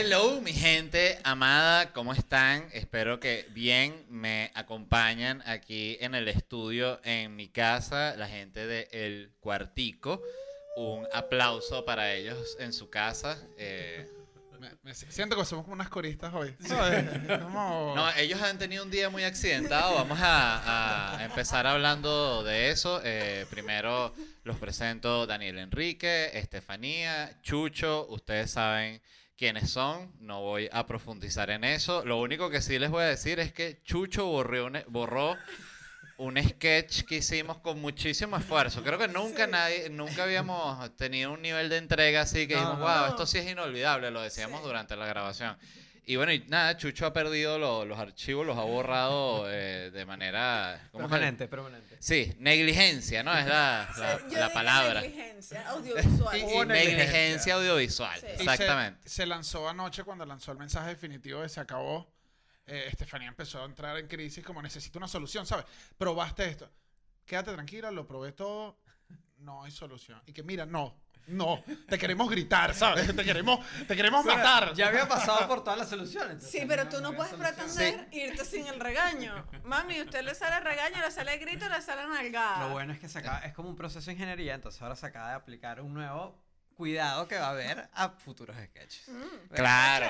Hello, mi gente amada, ¿cómo están? Espero que bien me acompañan aquí en el estudio, en mi casa, la gente de El Cuartico. Un aplauso para ellos en su casa. eh, Me, me siento que somos como unas coristas hoy. Como- No, ellos han tenido un día muy accidentado. Vamos a, a empezar hablando de eso. Eh, primero los presento Daniel Enrique, Estefanía, Chucho. Ustedes saben quiénes son. No voy a profundizar en eso. Lo único que sí les voy a decir es que Chucho borró un, borró un sketch que hicimos con muchísimo esfuerzo. Creo que nunca nadie, nunca habíamos tenido un nivel de entrega así que No, dijimos, no. wow, esto sí es inolvidable. Lo decíamos Sí. durante la grabación. Y bueno, y nada, Chucho ha perdido lo- los archivos, los ha borrado eh, de manera... ¿cómo es que- Permanente, permanente. Sí, negligencia, ¿no? Es la, la- yo la diría palabra. Negligencia audiovisual. Y- Y Hubo negligencia audiovisual, Sí. Y se- exactamente. Se, lanzó anoche cuando lanzó el mensaje definitivo de se acabó. eh, Estefanía empezó a entrar en crisis como necesito una solución, ¿sabes? Probaste esto. Quédate tranquila, lo probé todo. No hay solución. Y que mira, no, no, te queremos gritar, ¿sabes? Te queremos, te queremos matar. Ya había pasado por todas las soluciones. Sí, pero tú no puedes solución. pretender irte sin el regaño. Mami, usted le sale regaño, le sale grito, le sale nalgada. Lo bueno es que se acaba, es como un proceso de ingeniería, entonces ahora se acaba de aplicar un nuevo cuidado que va a haber a futuros sketches. Mm. Claro,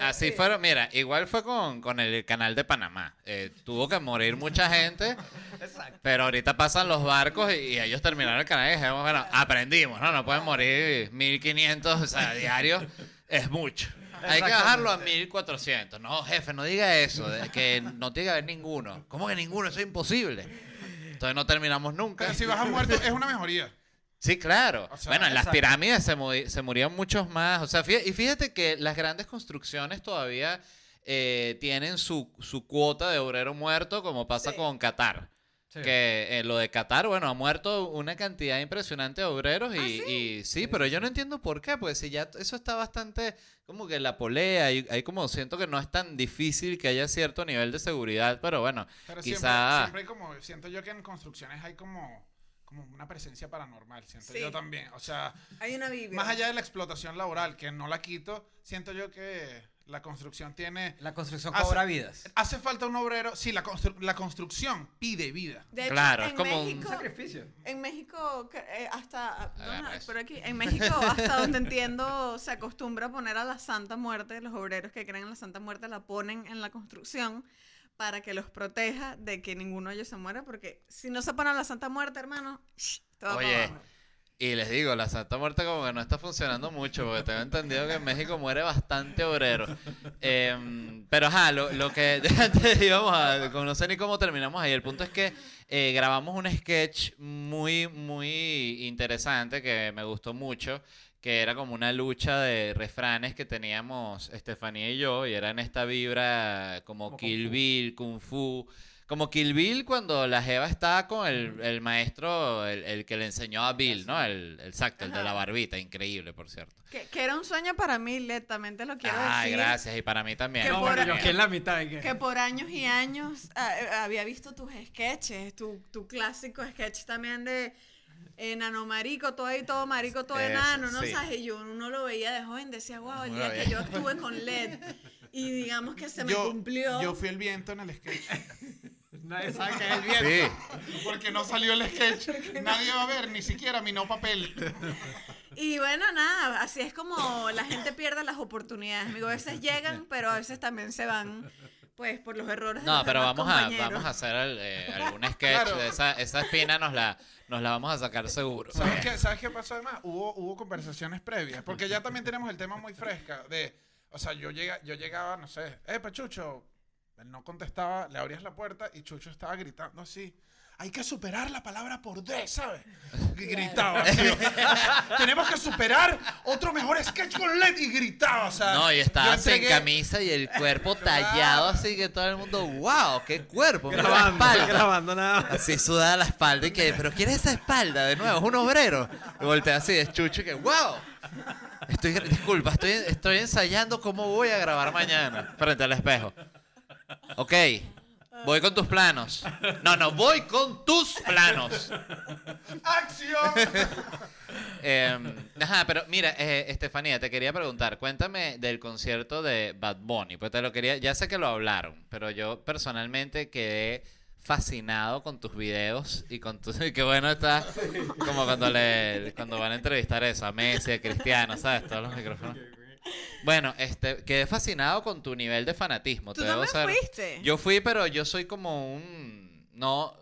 así sí. fueron. Mira, igual fue con, con el canal de Panamá. Eh, tuvo que morir mucha gente, Exacto. pero ahorita pasan los barcos y, y ellos terminaron el canal y dijimos, bueno, aprendimos, ¿no? No pueden morir 1500 o sea, diarios, es mucho. Hay que bajarlo a 1400. No, jefe, no diga eso, de que no tiene que haber ninguno. ¿Cómo que ninguno? Eso es imposible. Entonces no terminamos nunca. Pero si vas a muerto, es una mejoría. Sí, claro. O sea, bueno, en las exacto. pirámides se, muri- se murieron muchos más. O sea, fí- y fíjate que las grandes construcciones todavía eh, tienen su, su cuota de obrero muerto, como pasa Sí. con Qatar. Que eh, lo de Qatar, bueno, ha muerto una cantidad impresionante de obreros y ¿Ah, y sí, sí? pero yo no entiendo por qué, pues si ya eso está bastante como que la polea y hay como siento que no es tan difícil que haya cierto nivel de seguridad, pero bueno, Pero Quizá- siempre, siempre hay como, siento yo que en construcciones hay como, como una presencia paranormal, siento Sí. yo también. O sea, Hay una Biblia. más allá de la explotación laboral, que no la quito, siento yo que la construcción tiene... La construcción Hace- cobra vidas. Hace falta un obrero, sí, la, constru- la construcción pide vida. De hecho, Claro, es en como un México, sacrificio. En México, eh, hasta. eso. Por aquí. En México, hasta donde entiendo, se acostumbra a poner a la Santa Muerte. Los obreros que creen en la Santa Muerte la ponen en la construcción para que los proteja de que ninguno de ellos se muera. Porque si no se pone a la Santa Muerte, hermano, shh, para Oye, abajo. Y les digo, la Santa Muerte como que no está funcionando mucho, porque tengo entendido que en México muere bastante obrero. Em, pero ajá, lo, lo que antes íbamos a, no sé ni cómo terminamos ahí, el punto es que eh, grabamos un sketch muy, muy interesante que me gustó mucho, que era como una lucha de refranes que teníamos Estefanía y yo, y era en esta vibra como, Como Kill Kung Fu. Bill, Kung Fu. Como Kill Bill cuando la Jeva estaba con el, el maestro, el, el que le enseñó a Bill, ¿no? El, el exacto, el de la barbita, increíble, por cierto. Que, que era un sueño para mí, Led, también te lo quiero Ay, decir. gracias, y para mí también. Que No, por- bueno, yo aquí en la mitad. Que por años y años ah, eh, había visto tus sketches, tu, tu clásico sketch también de enano marico, todo ahí, todo marico, todo Eso, enano, ¿no? sí. ¿Sabes? Y yo uno lo veía de joven, decía, wow, el Muy día que bien. yo estuve con LED y digamos que se me yo, cumplió. yo fui el viento en el sketch. Nadie sabe que es el viento. Sí, Porque no salió el sketch. Nadie va a ver, ni siquiera mi no papel. Y bueno, nada, así es como la gente pierde las oportunidades. Amigo, a veces llegan, pero a veces también se van, pues, por los errores de no, los pero vamos a, compañeros. vamos a hacer el, eh, algún sketch Claro. de esa, esa espina, nos la, nos la vamos a sacar seguro. ¿Sabes qué, ¿Sabes qué pasó además? Hubo, hubo conversaciones previas. Porque ya también tenemos el tema muy fresca de... O sea, yo, llega, yo llegaba, no sé, eh, Chucho. Él no contestaba, le abrías la puerta y Chucho estaba gritando así. Hay que superar la palabra por D, ¿sabes? Y gritaba así. Tenemos que superar otro mejor sketch con LED y gritaba, sea. No, y estaba sin entregué- camisa y el cuerpo tallado así que todo el mundo, wow, qué cuerpo, mira la espalda. grabando nada más. Así sudada la espalda y que, pero ¿quién es esa espalda? De nuevo, es un obrero. Y voltea así, es chucho y que, wow. Estoy, disculpa, estoy, estoy ensayando cómo voy a grabar mañana frente al espejo. Ok, voy con tus planos. No, no, voy con tus planos. ¡Acción! Eh, Ajá, pero mira, eh, Estefanía, te quería preguntar, cuéntame del concierto de Bad Bunny, pues te lo quería, ya sé que lo hablaron, pero yo personalmente quedé fascinado con tus videos y con tus, qué bueno está, como cuando le, cuando van a entrevistar eso, a Messi, a Cristiano, ¿sabes? Todos los micrófonos. Bueno, este, quedé fascinado con tu nivel de fanatismo, ¿Tú te debo también fuiste? Yo fui, pero yo soy como un. No.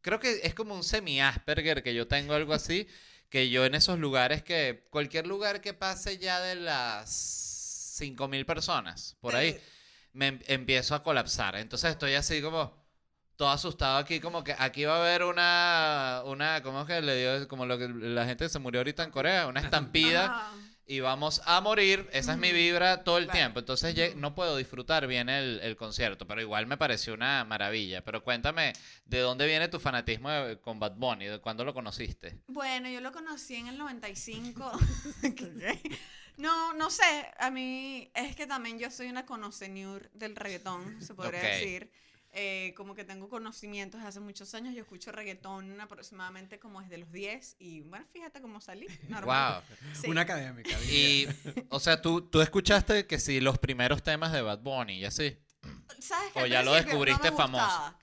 Creo que es como un semi-Asperger que yo tengo algo así. Que yo en esos lugares que. Cualquier lugar que pase ya de las 5.000 personas, por ahí, me em- empiezo a colapsar. Entonces estoy así como. Todo asustado aquí, como que aquí va a haber una. una ¿Cómo es que le dio? Como lo que la gente se murió ahorita en Corea, una estampida Ajá. Y vamos a morir. Esa es mi vibra todo el Claro. tiempo. Entonces no puedo disfrutar bien el, el concierto, pero igual me pareció una maravilla. Pero cuéntame, ¿de dónde viene tu fanatismo de- con Bad Bunny? ¿De cuándo lo conociste? Bueno, yo lo conocí en el 95. ¿Qué? no, no sé. A mí es que también yo soy una conocedor del reggaetón, se podría Ok. decir. Eh, como que tengo conocimientos de hace muchos años. Yo escucho reggaetón aproximadamente como desde los 10. Y bueno, fíjate cómo salí. Normal. Wow. Sí. Una académica. Y, o sea, ¿tú, tú escuchaste que sí, los primeros temas de Bad Bunny y así. ¿Sabes que o ya lo no descubriste me famoso?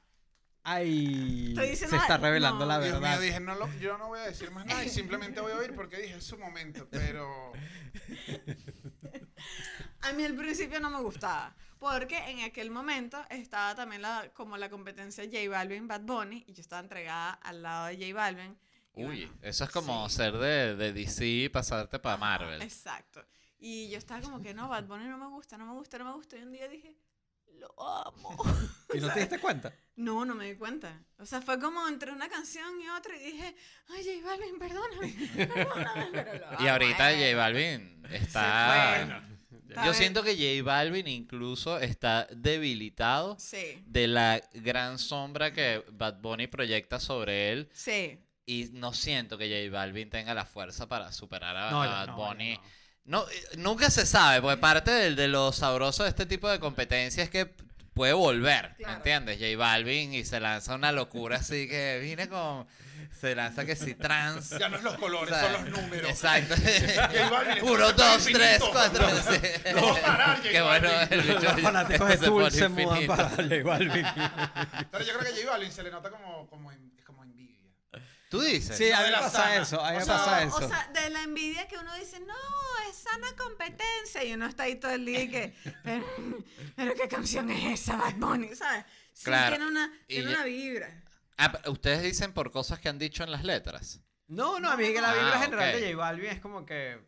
Ay, se está revelando no. la Dios verdad. mío, dije, no lo- yo no voy a decir más nada y simplemente voy a oír porque dije, es su momento, pero... A mí al principio no me gustaba, porque en aquel momento estaba también la, como la competencia J Balvin, Bad Bunny, y yo estaba entregada al lado de J Balvin. y Uy, bueno, eso es como sí. ser de, de DC y pasarte para Marvel. Exacto. Y yo estaba como que no, Bad Bunny no me gusta, no me gusta, no me gusta. Y un día dije, lo amo. ¿Y no te diste cuenta? No, no me di cuenta. O sea, fue como entre una canción y otra y dije, ay, J Balvin, perdóname, perdóname. Pero lo Y amo, ahorita eh. J Balvin está... Yo siento que J Balvin incluso está debilitado Sí, de la gran sombra que Bad Bunny proyecta sobre él. Sí. y no siento que J Balvin tenga la fuerza para superar a, No, a ya Bad no, Bunny. No, eh, nunca se sabe, porque parte del- de, lo sabroso de este tipo de competencia es que puede volver, ¿me Claro. entiendes? J Balvin y se lanza una locura así que vine con... Se lanza que si trans... Ya no es los colores, ¿sabes? son los números. Exacto. J Balvin, Uno, se dos, tres, cuatro. sí. No va a parar, J Qué bueno el bicho. Los fanáticos de pone se mudan para J Balvin. Pero yo creo que J Balvin se le nota como, como, en-. ¿Tú dices? Sí, a No mí me la pasa sana. eso, a mí O sea, pasa O eso. sea, de la envidia que uno dice, no, es sana competencia. Y uno está ahí todo el día y que, pero, pero ¿qué canción es esa, Bad Bunny? ¿Sabes? Sí, Claro. tiene una, tiene ya- una vibra. Ah, pero ustedes dicen por cosas que han dicho en las letras. No, no, a mí que la Ah, vibra general ok. de J Balvin es como que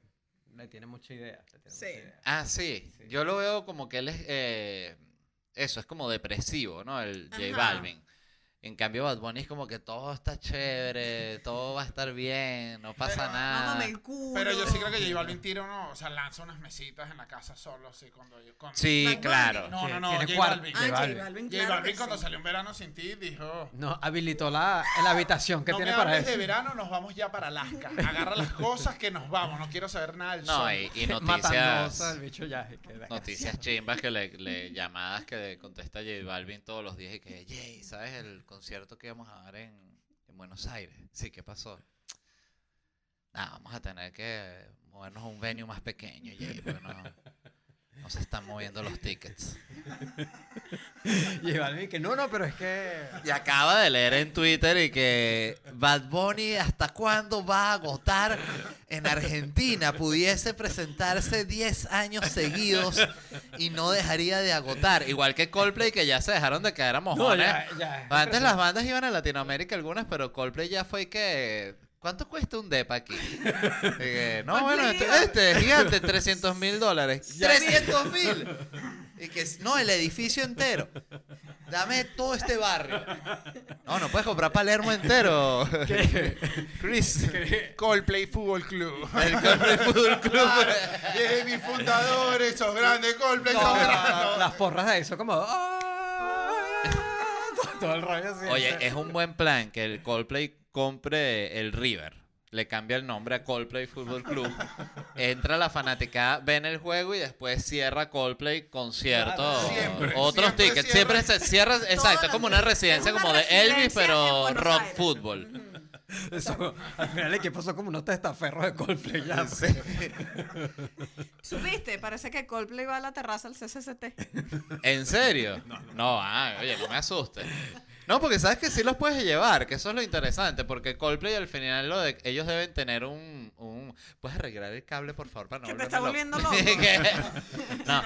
le tiene mucha idea. tiene Sí. mucha idea. Ah, sí. Sí. Yo lo veo como que él es. eh, eso, es como depresivo, ¿no? El J. Balvin. En cambio, Bad Bunny es como que todo está chévere, todo va a estar bien, no pasa Pero- nada. El culo. Pero yo sí creo que J Balvin tira uno, o sea, lanza unas mesitas en la casa solo, así, cuando yo... Cuando... Sí, Bad claro. No, no, no, J. Balvin. Ah, J J Balvin. Balvin, J claro Balvin cuando sí. salió un verano sin ti dijo... No, habilitó la, la habitación que no tiene me para eso. de verano, nos vamos ya para Alaska. Agarra las cosas que nos vamos, no quiero saber nada del No, sol. y, y noticias. el bicho ya. que Noticias chimbas que le, le- llamadas que le contesta J Balvin todos los días y que, Jay, ¿sabes el concierto que íbamos a dar en, en Buenos Aires? Sí, ¿qué pasó? Nada, vamos a tener que movernos a un venue más pequeño, Jay, porque no se están moviendo los tickets. J Balvin que no, no, pero es que. Y acaba de leer en Twitter y que Bad Bunny hasta cuándo va a agotar en Argentina. Pudiese presentarse 10 años seguidos y no dejaría de agotar. Igual que Coldplay que ya se dejaron de caer a No, mojones. ya, ya. Antes las bandas iban a Latinoamérica algunas, pero Coldplay ya fue que... ¿Cuánto cuesta un depa aquí? Que, no, bueno, este, este es gigante, 300 mil dólares. ¡300 mil! Y que, no, el edificio entero. Dame todo este barrio. No, no puedes comprar Palermo entero. Chris. Coldplay Fútbol Club. El Coldplay Fútbol Club. Desde mis fundadores, esos grandes Coldplay, No, las porras de eso, como. "Ah", todo- Todo el rollo así. Oye, es un buen plan que el Coldplay compre el River. Le cambia el nombre a Coldplay Fútbol Club. Entra la fanaticada, ven el juego y después cierra Coldplay concierto. Claro, siempre, Otros siempre tickets. cierra. Siempre se cierra, exacto, como una residencia como de Elvis, pero rock Aires. fútbol. Ujú. Eso, al final el equipo son como unos testaferros de Coldplay ya. Sí. ¿Supiste? Parece que Coldplay va a la terraza al CCCT. ¿En serio? No, ah, oye, no me asustes. No, porque sabes que sí los puedes llevar, que eso es lo interesante, porque Coldplay al final lo de, ellos deben tener un, un... ¿Puedes arreglar el cable, por favor, para no Que te está loco? volviendo loco. No.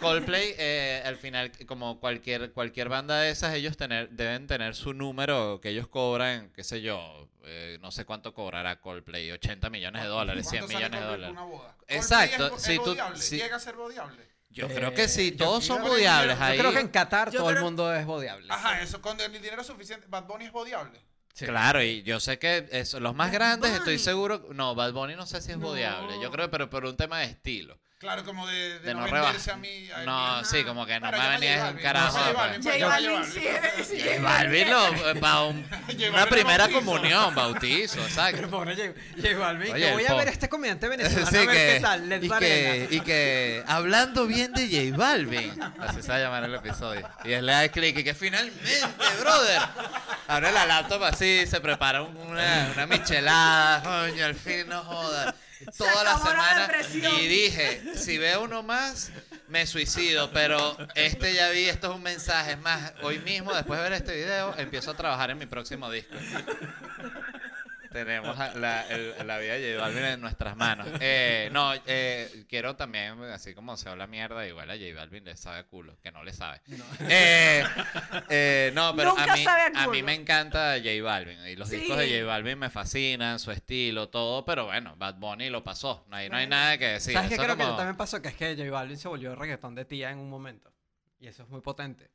Coldplay, eh, al final, como cualquier, cualquier banda de esas, ellos tener, deben tener su número que ellos cobran, qué sé yo, eh, no sé cuánto cobrará Coldplay, 80 millones de dólares, 100 ¿Cuánto sale millones de dólares. por una boda? Exacto, es, si es tú- si- Llega a ser bodiable. Yo creo que sí, Eh, todos son yo ahí. Yo creo que en Qatar Yo todo el mundo es bodiable. Ajá, eso, con el dinero suficiente. Bad Bunny es bodiable. Sí. Claro, y yo sé que eso, los más Bad grandes estoy seguro. No, Bad Bunny no sé si es No. bodiable. Yo creo, pero por un tema de estilo. Claro, como de, de, De no, no venderse a mí. a No, sí, como que no me venía J un Balvin, carajo. J. Balvin, lo- para un- una primera bautizo. comunión, bautizo, Pero exacto. pobre J J Balvin, Oye, que el voy a ver a este comediante venezolano Sí, a ver que, qué tal. Led y, que, y que hablando bien de J Balvin, así se va a llamar el episodio. Y él le da clic y que finalmente, brother, abre la laptop así, se prepara un- una, una michelada, coño, al fin no joda. Toda la semana. y dije, si veo uno más, me suicido, pero este ya vi, esto es un mensaje, es más, hoy mismo, después de ver este video, empiezo a trabajar en mi próximo disco. Tenemos a la, el- la vida de J Balvin en nuestras manos. Eh, no, eh, quiero también, así como se habla mierda, igual a J Balvin le sabe a culo, que no le sabe. Eh, eh, no, pero a Nunca mí, sabe a a mí me encanta J Balvin y los Sí. discos de J Balvin me fascinan, su estilo, todo, pero bueno, Bad Bunny lo pasó, no hay, no hay nada que decir. ¿Sabes qué creo que también pasó? Que es que J Balvin se volvió reggaetón de tía en un momento. Y eso es muy potente.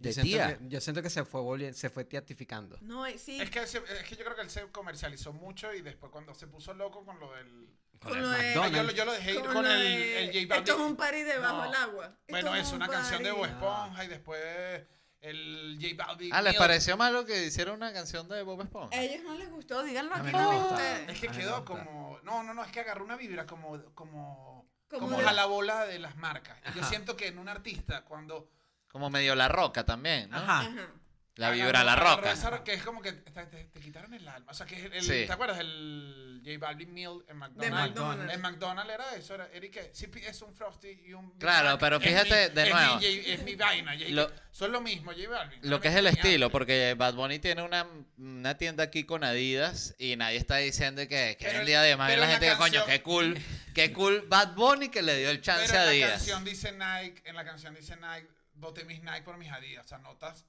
¿De yo siento tía? que- yo siento que se fue, se fue tiatificando. No, sí. Es que, se- es que yo creo que él se comercializó mucho y después cuando se puso loco con lo del... Con lo de- yo, lo- yo lo dejé ir Con el, de- el J Esto es Balvin. un party debajo No. del agua. Bueno, Esto es un una canción de. Bob Esponja y después el J Balvin. Ah, ¿les pareció malo que hicieron una canción de Bob Esponja? A ellos no les gustó, díganlo A mí aquí no ustedes. Es que A quedó como... No, no, no, es que agarró una vibra como... Como, Como como de- jalabola de las marcas. Yo siento que en un artista cuando... Como medio La Roca también, ¿no? Ajá. Ajá. La agarró- vibra La agarró Roca. esa- que es como que te, te- te quitaron el alma. O sea, que es el, Sí. ¿te acuerdas? El J Balvin Meal en McDonald's. McDonald's. En McDonald's era eso, era Eric, sí es un Frosty y un Claro, Mac. pero Es fíjate, mi- de es nuevo. Mi, J- es mi vaina. J- Lo- son lo mismo, J Balvin. Lo que es el Genial. estilo, porque Bad Bunny tiene una, una tienda aquí con Adidas y nadie está diciendo que, que Pero- el día de más bien pero la en gente la que coño, qué cool, qué cool Bad Bunny que le dio el Pero chance en a la Adidas. canción dice Nike, en la canción dice Nike, boté mis Nike por mis Adidas. O sea, notas.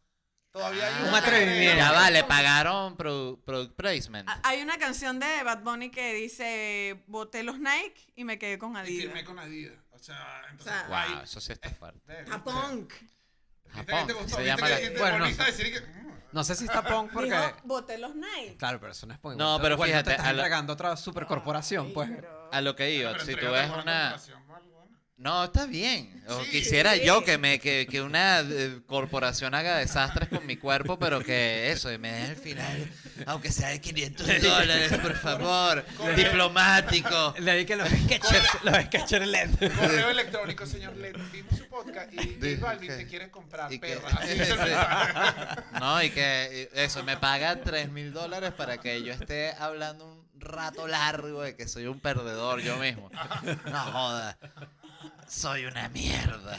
Todavía hay Ah, Un atrevimiento. Ya vale, pagaron produ- product placement. Hay una canción de Bad Bunny que dice, boté los Nike y me quedé con Y Adidas. firmé con Adidas. O sea, entonces. O sea, Wow, ahí- eso sí está fuerte. A punk. ¿Viste que Japón, te gustó? se ¿Viste llama que la- dijiste, Bueno, no que- mm. No sé si está punk porque... Dijo, boté los Nike. Claro, pero eso no es punk. No, pero igual te fíjate, estás a la- entregando otra supercorporación, Ay, pues. pero- A lo que iba, Pero si tú ves una una... corporación, bueno, bueno. No, está bien. O Sí. quisiera Sí. yo que me que, que una eh, corporación haga desastres con mi cuerpo, pero que eso, y me dé al final, aunque sea de 500 dólares, por favor, diplomático. Le di que los sketchers, los sketchers LED. Correo electrónico, señor Led. Vimos su podcast y Dijo Balvin que- te quiere comprar, y que- perra. Así el. No, y que y eso, me paga 3 mil dólares para que yo esté hablando un rato largo de que soy un perdedor yo mismo. No joda. Soy una mierda.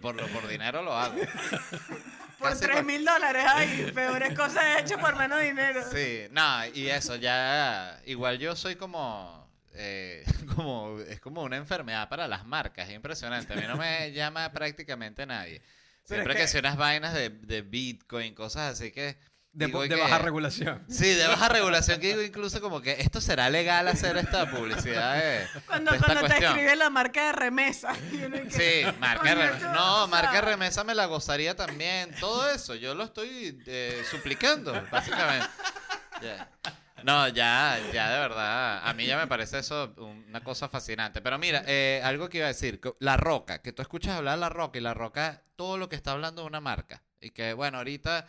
Por, por dinero lo hago. Por Casi 3 mil dólares, ay, peores cosas hechas por menos dinero. Sí, no, y eso, ya. Igual yo soy como. eh, como es como una enfermedad para las marcas, es impresionante. A mí no me llama prácticamente nadie. Siempre es que, que- si unas vainas de, de Bitcoin, cosas así que. De, de que- baja regulación. Sí, de baja regulación, que digo incluso como que esto será legal hacer esta publicidad de, Cuando, de esta cuando te escribe la marca de remesa. que, Sí, marca Coño, rem- tú, No, o sea, marca remesa me la gozaría también. Todo eso, yo lo estoy eh, suplicando, básicamente. No, ya, ya de verdad. A mí ya me parece eso una cosa fascinante. Pero mira, eh, algo que iba a decir, La Roca, que tú escuchas hablar de La Roca y La Roca, todo lo que está hablando de una marca. Y que, bueno, ahorita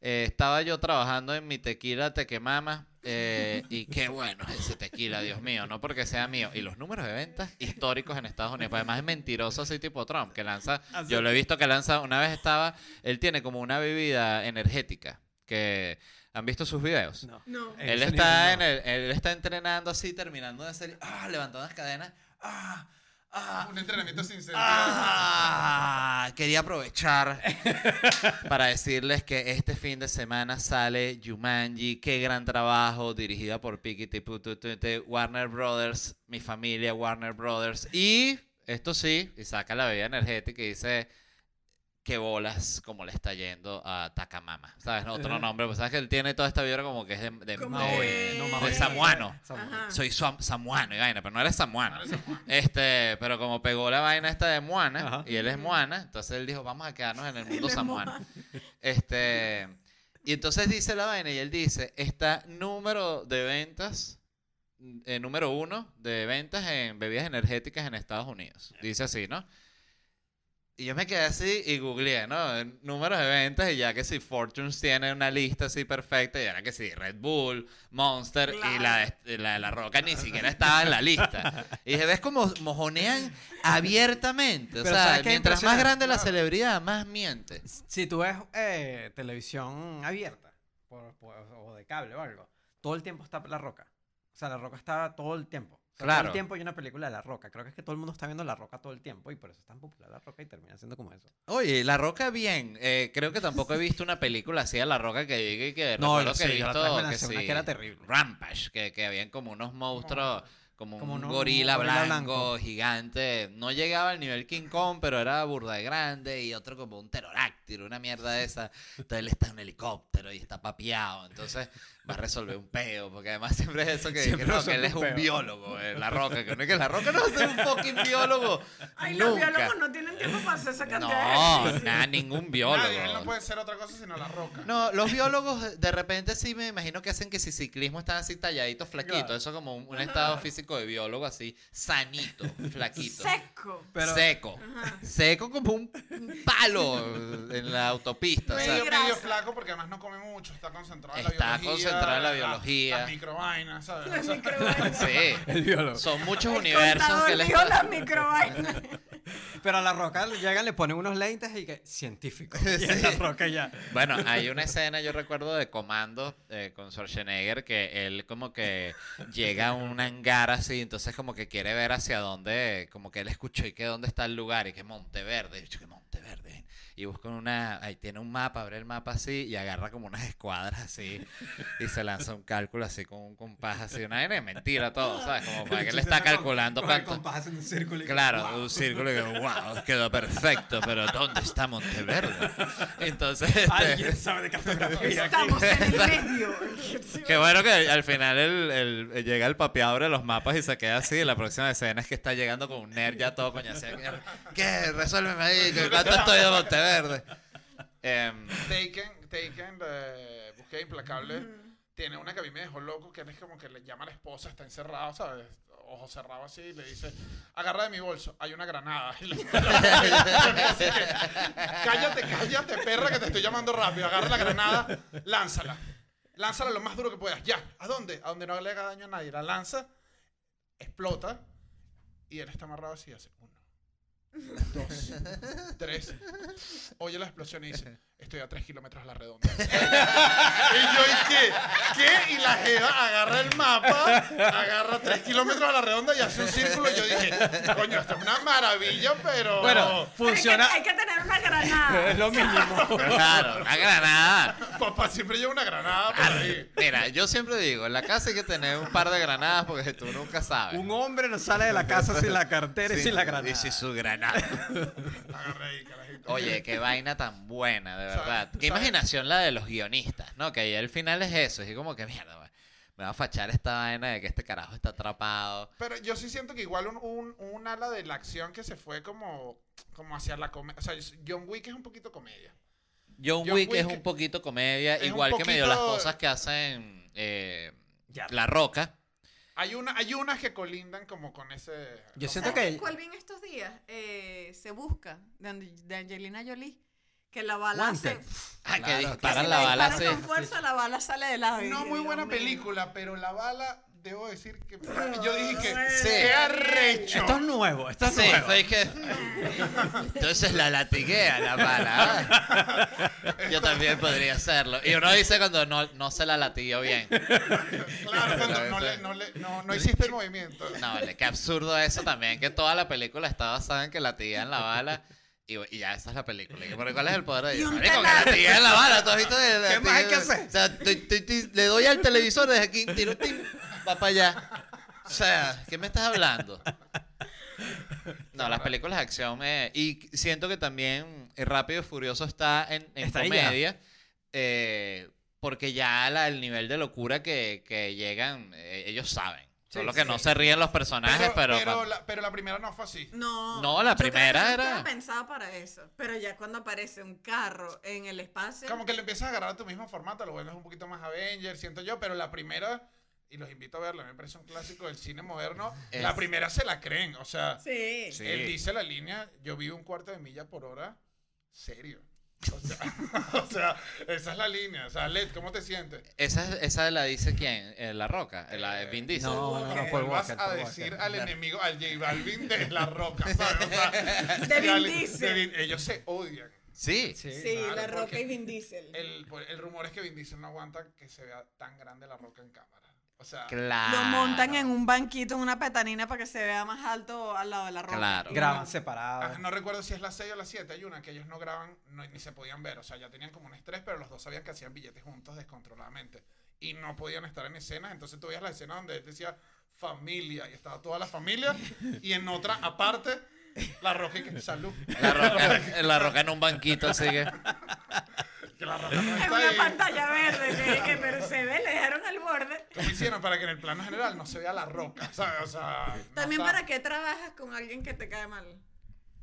eh, estaba yo trabajando en mi tequila Tequemama. eh, y qué bueno es ese tequila, Dios mío, no porque sea mío. Y los números de ventas históricos en Estados Unidos. Pues además es mentiroso así tipo Trump, que lanza, Así. yo lo he visto que lanza, una vez estaba, él tiene como una bebida energética que ¿Han visto sus videos? No. No. Él está, en el, él está entrenando así, terminando de hacer, ah, levantando las cadenas, ah, ah, Un entrenamiento sin sentido. Ah, quería aprovechar para decirles que este fin de semana sale Jumanji, qué gran trabajo, dirigida por Pikiti Warner Brothers, mi familia Warner Brothers. Y esto sí, y saca la bebida energética y dice qué bolas como le está yendo a Takamama. ¿Sabes? No, Otro Ajá. nombre, pues sabes que él tiene toda esta vibra como que es de, de, Como de- no, de samuano. Ajá. Soy samuano y vaina, pero no eres samuano. Este, pero como pegó la vaina esta de Moana Ajá. y él es Moana, entonces él dijo, vamos a quedarnos en el mundo es samuano. Este, y entonces dice la vaina y él dice, está número de ventas, eh, número uno de ventas en bebidas energéticas en Estados Unidos. Dice así, ¿no? Y yo me quedé así y googleé, ¿no? Números de ventas y ya que si Fortunes tiene una lista así perfecta, y era que si Red Bull, Monster y la de, la de La Roca ni siquiera estaba en la lista. Y dije, ¿ves cómo mojonean abiertamente? O Pero sea, ¿sabes qué es mientras más grande la celebridad, más miente. Si tú ves eh, televisión abierta por- por- o de cable o algo, todo el tiempo está La Roca. O sea, La Roca está todo el tiempo. O sea, Todo Claro. el tiempo hay una película de La Roca. Creo que es que todo el mundo está viendo La Roca todo el tiempo y por eso es tan popular La Roca y termina siendo como eso. Oye, La Roca bien. Eh, creo que tampoco he visto una película así a La Roca que diga y que No, yo que sí, he la visto me que, sí, que era terrible. Rampage, que, que habían como unos monstruos, como, Como un gorila, un gorila blanco, blanco. gigante. No llegaba al nivel King Kong, pero era burda de grande y otro como un pterodáctilo, una mierda de esa. Entonces él está en un helicóptero y está papeado. Entonces va a resolver un peo, porque además siempre es eso que, que no, que él es un peo. biólogo, eh, La Roca, que no es que La Roca no va a ser un fucking biólogo. Ay, los Nunca. biólogos no tienen tiempo para hacer esa cantidad de No, ejercicio. nada, ningún biólogo. Nadie, él no puede ser otra cosa sino la roca. No, los biólogos de repente sí me imagino que hacen que si ciclismo están así talladitos, flaquitos. Claro. Eso como un, un estado físico de biólogo así, sanito, flaquito. Seco. Pero- Seco. Ajá. Seco como un palo en la autopista. o sea, medio, medio flaco porque además no come mucho, está concentrado en la Está biología. concentrado en la la- biología. Las microvainas, ¿sabes? Las microvainas. sí. El biólogo. Son muchos El universos que le están- las microvainas. Pero a La Roca llegan, le ponen unos lentes y que científico. Y La Roca ya. Bueno, hay una escena, yo recuerdo, de Comando eh, con Schwarzenegger, que él como que llega a un hangar así, entonces como que quiere ver hacia dónde, como que él escuchó y que dónde está el lugar, y que Monteverde, y yo que Monteverde. Y busca una, ahí tiene un mapa, abre el mapa así, y agarra como unas escuadras así, y se lanza un cálculo así con un compás así, una de mentira todo, ¿sabes? Como para que él está calculando Con cuánto... compás haciendo un círculo y Claro, wow. un círculo y que, wow, quedó perfecto, pero ¿dónde está Monteverde? Entonces, este, Alguien sabe de cartografía. aquí. Estamos en el medio. Qué bueno que al final el, el- llega el papeado, abre los mapas y se queda así. Y la próxima escena es que está llegando con un nerd ya todo coñazo. ¿Qué? Resuélveme ahí. ¿Cuánto estoy de Monteverde? Em, Taken, Taken Búsqueda Implacable, tiene una que a mí me dejó loco, que es como que le llama a la esposa, está encerrado, ¿sabes? Ojo cerrado así, y le dice, agarra de mi bolso, hay una granada. Cállate, cállate, perra, que te estoy llamando rápido. Agarra la granada, lánzala. Lánzala lo más duro que puedas. Ya. ¿A dónde? A donde no le haga daño a nadie. La lanza, explota, y él está amarrado así, hace dos, tres. Oye la explosión y dice, estoy a tres kilómetros a la redonda. y yo, ¿y qué? ¿Qué? Y la jeva agarra el mapa, agarra tres kilómetros a la redonda y hace un círculo. Y yo dije, coño, esto es una maravilla, pero... Bueno, funciona. Hay que, hay que tener una granada. Es lo mínimo. claro, una granada. Papá siempre lleva una granada por ahí. Mira, yo siempre digo, en la casa hay que tener un par de granadas porque tú nunca sabes. Un hombre no sale de la casa sin la cartera y sin la granada. Y sin su granada. Agarra ahí, carajito. Oye, qué vaina tan buena, de verdad. Qué imaginación la de los guionistas, ¿no? Que ahí al final es eso. Es como que, mierda, me va a fachar esta vaina de que este carajo está atrapado. Pero yo sí siento que igual un, un, un ala de la acción que se fue como, como hacia la comedia. O sea, John Wick es un poquito comedia. John, John Wick, es un poquito comedia, igual que medio las cosas que hacen eh, Ya. La Roca. Hay, una, hay unas que colindan como con ese... Yo siento ¿Sabes que- ¿Cuál vi en estos días? Eh, se busca de Angelina Jolie. Que la bala se. Ah, que Claro, que disparan si la le bala disparan así. con fuerza, la bala sale del lado. No muy Dios buena mío. película, pero la bala debo decir que yo dije que Sí. qué arrecho. Esto es nuevo, esto es Sí, nuevo. fue que. Entonces la latiguea la bala. ¿ah? Yo también podría hacerlo. Y uno dice cuando no, no se la latigueó bien. Claro, cuando no, le, no, le, no, no hiciste el movimiento. No, vale, qué absurdo eso también, que toda la película está basada en que latiguean la bala. Y, y ya esa es la película. Pero ¿Cuál es el poder de Dios? Marico, que la bala. ¿Tú has visto? de- de- ¿Qué más hay que hacer? O sea, le doy al televisor desde aquí, tiro, tin, va para allá. O sea, ¿qué me estás hablando? No, las películas de acción me... Y siento que también eh, Rápido y Furioso está en, en Está comedia. eh, porque ya la- el nivel de locura que, que llegan, eh, ellos saben. Sí, Solo que no se ríen los personajes, pero... pero, la, pero la primera no fue así. No. No, la yo creo que primera no era- estaba pensada para eso. Pero ya cuando aparece un carro en el espacio. Como que le empiezas a agarrar a tu mismo formato, lo vuelves un poquito más Avenger, siento yo, pero la primera, y los invito a verla, me parece un clásico del cine moderno, Es- la primera se la creen, o sea, Sí. Sí. él dice la línea, yo vivo un cuarto de milla por hora, serio. O sea, o sea, esa es la línea. O sea, Led, ¿cómo te sientes? Esa, esa la dice quién? Eh, La Roca, eh, la de Vin Eh, Diesel. no, no, no, ¿Qué Paul vas Walker, a Paul decir Walker. al enemigo, al J Balvin de La Roca, ¿sabes? O sea, De Vin Diesel. de Vin- ellos se odian. Sí. Sí. Sí, claro, La Roca porque y Vin Diesel. El, el rumor es que Vin Diesel no aguanta que se vea tan grande La Roca en cámara. O sea, Claro. Lo montan en un banquito, en una petanina para que se vea más alto al lado de la roca. Claro. Graban Ah, separados. no recuerdo si es la 6 o la 7. Hay una que ellos no graban no- ni se podían ver. O sea, ya tenían como un estrés, pero los dos sabían que hacían billetes juntos descontroladamente. Y no podían estar en escenas. Entonces tú veías la escena donde él decía familia y estaba toda la familia. Y en otra, aparte, la roca y que salud. La roca, la roca en un banquito, así que. Que la roca no En está una ahí. pantalla verde, que, que- pero se ve, le dejaron el borde. ¿Cómo hicieron para que en el plano general no se vea la roca? ¿sabes? O sea, no También está- para qué trabajas con alguien que te cae mal.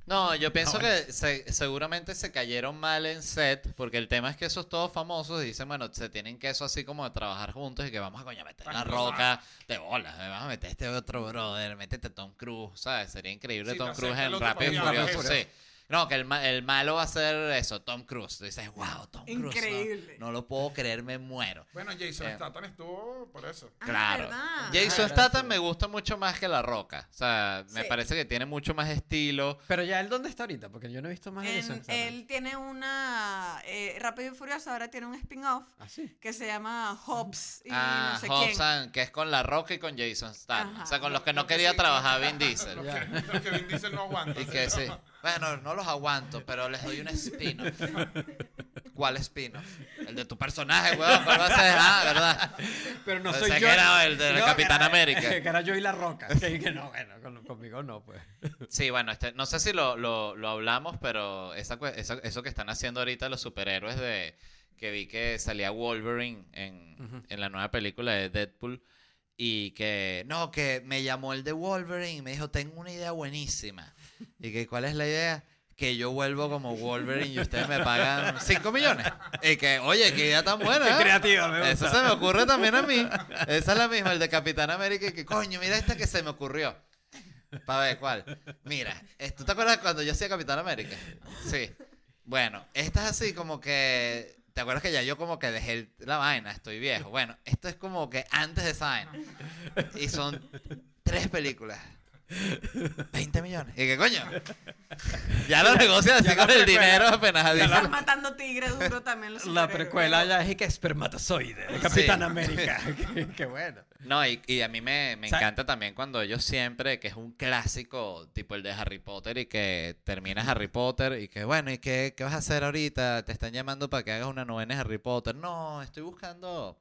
No, yo pienso que se- seguramente se cayeron mal en set, porque el tema es que esos todos famosos dicen, bueno, se tienen que eso así como de trabajar juntos y que vamos a coño meter la roca de bolas, vamos a meter este otro brother, métete Tom Cruise, ¿sabes? Sería increíble Sí, Tom Cruise en Rápido y Furioso, sí. No, que el, ma- el malo va a ser eso, Tom Cruise. Dices, wow, Tom Cruise. no- Increíble. No, lo puedo creer, me muero. Bueno, Jason Eh. Statham estuvo por eso. Ah, Claro. ¿verdad? Jason Ah, Statham me gusta mucho más que La Roca. O sea, me Sí. parece que tiene mucho más estilo. Pero ya él, ¿dónde está ahorita? Porque yo no he visto más de eso. En- él tiene una. eh, Rápido y Furioso ahora tiene un spin-off ¿Ah, sí? que se llama Hobbs y ah, no sé Hobbs quién. and- que es con La Roca y con Jason Statham. Ajá. O sea, con los que no que quería trabajar Vin Diesel. Lo que, Ya. lo que Vin Diesel no aguanta. Y que sí. Bueno, no los aguanto, pero les doy un espino. ¿Cuál espino? El de tu personaje, weón. ¿Cuál va a ser? Ah, ¿verdad? Pero no Pensé soy que yo. era el de No, Capitán era- América. Que era yo y la roca. Que, que no, bueno, con- conmigo no, pues. Sí, bueno, este, no sé si lo, lo, lo hablamos, pero esa, esa- eso que están haciendo ahorita los superhéroes de que vi que salía Wolverine en, en la nueva película de Deadpool y que no, que me llamó el de Wolverine y me dijo, tengo una idea buenísima. Y que, ¿cuál es la idea? Que yo vuelvo como Wolverine y ustedes me pagan 5 millones. Y que, oye, qué idea tan buena. Qué ¿eh? creativa, me Eso se me ocurre también a mí. Esa es la misma, el de Capitán América. Y que, coño, mira esta que se me ocurrió. Para ver, ¿cuál? Mira, es- ¿tú te acuerdas cuando yo hacía Capitán América? Sí. Bueno, esta es así como que. ¿Te acuerdas que ya yo como que dejé la vaina? Estoy viejo. Bueno, esto es como que antes de esa vaina. Y son tres películas. 20 millones. ¿Y qué coño? Ya lo negocian así con el dinero apenas. Están matando tigre duro también los La precuela ya es que espermatozoide. de Capitán América. qué, qué bueno. No, y, y a mí me, me encanta también cuando ellos siempre, que es un clásico, tipo el de Harry Potter, y que termina Harry Potter, y que bueno, ¿y qué, qué vas a hacer ahorita? Te están llamando para que hagas una novena de Harry Potter. No, estoy buscando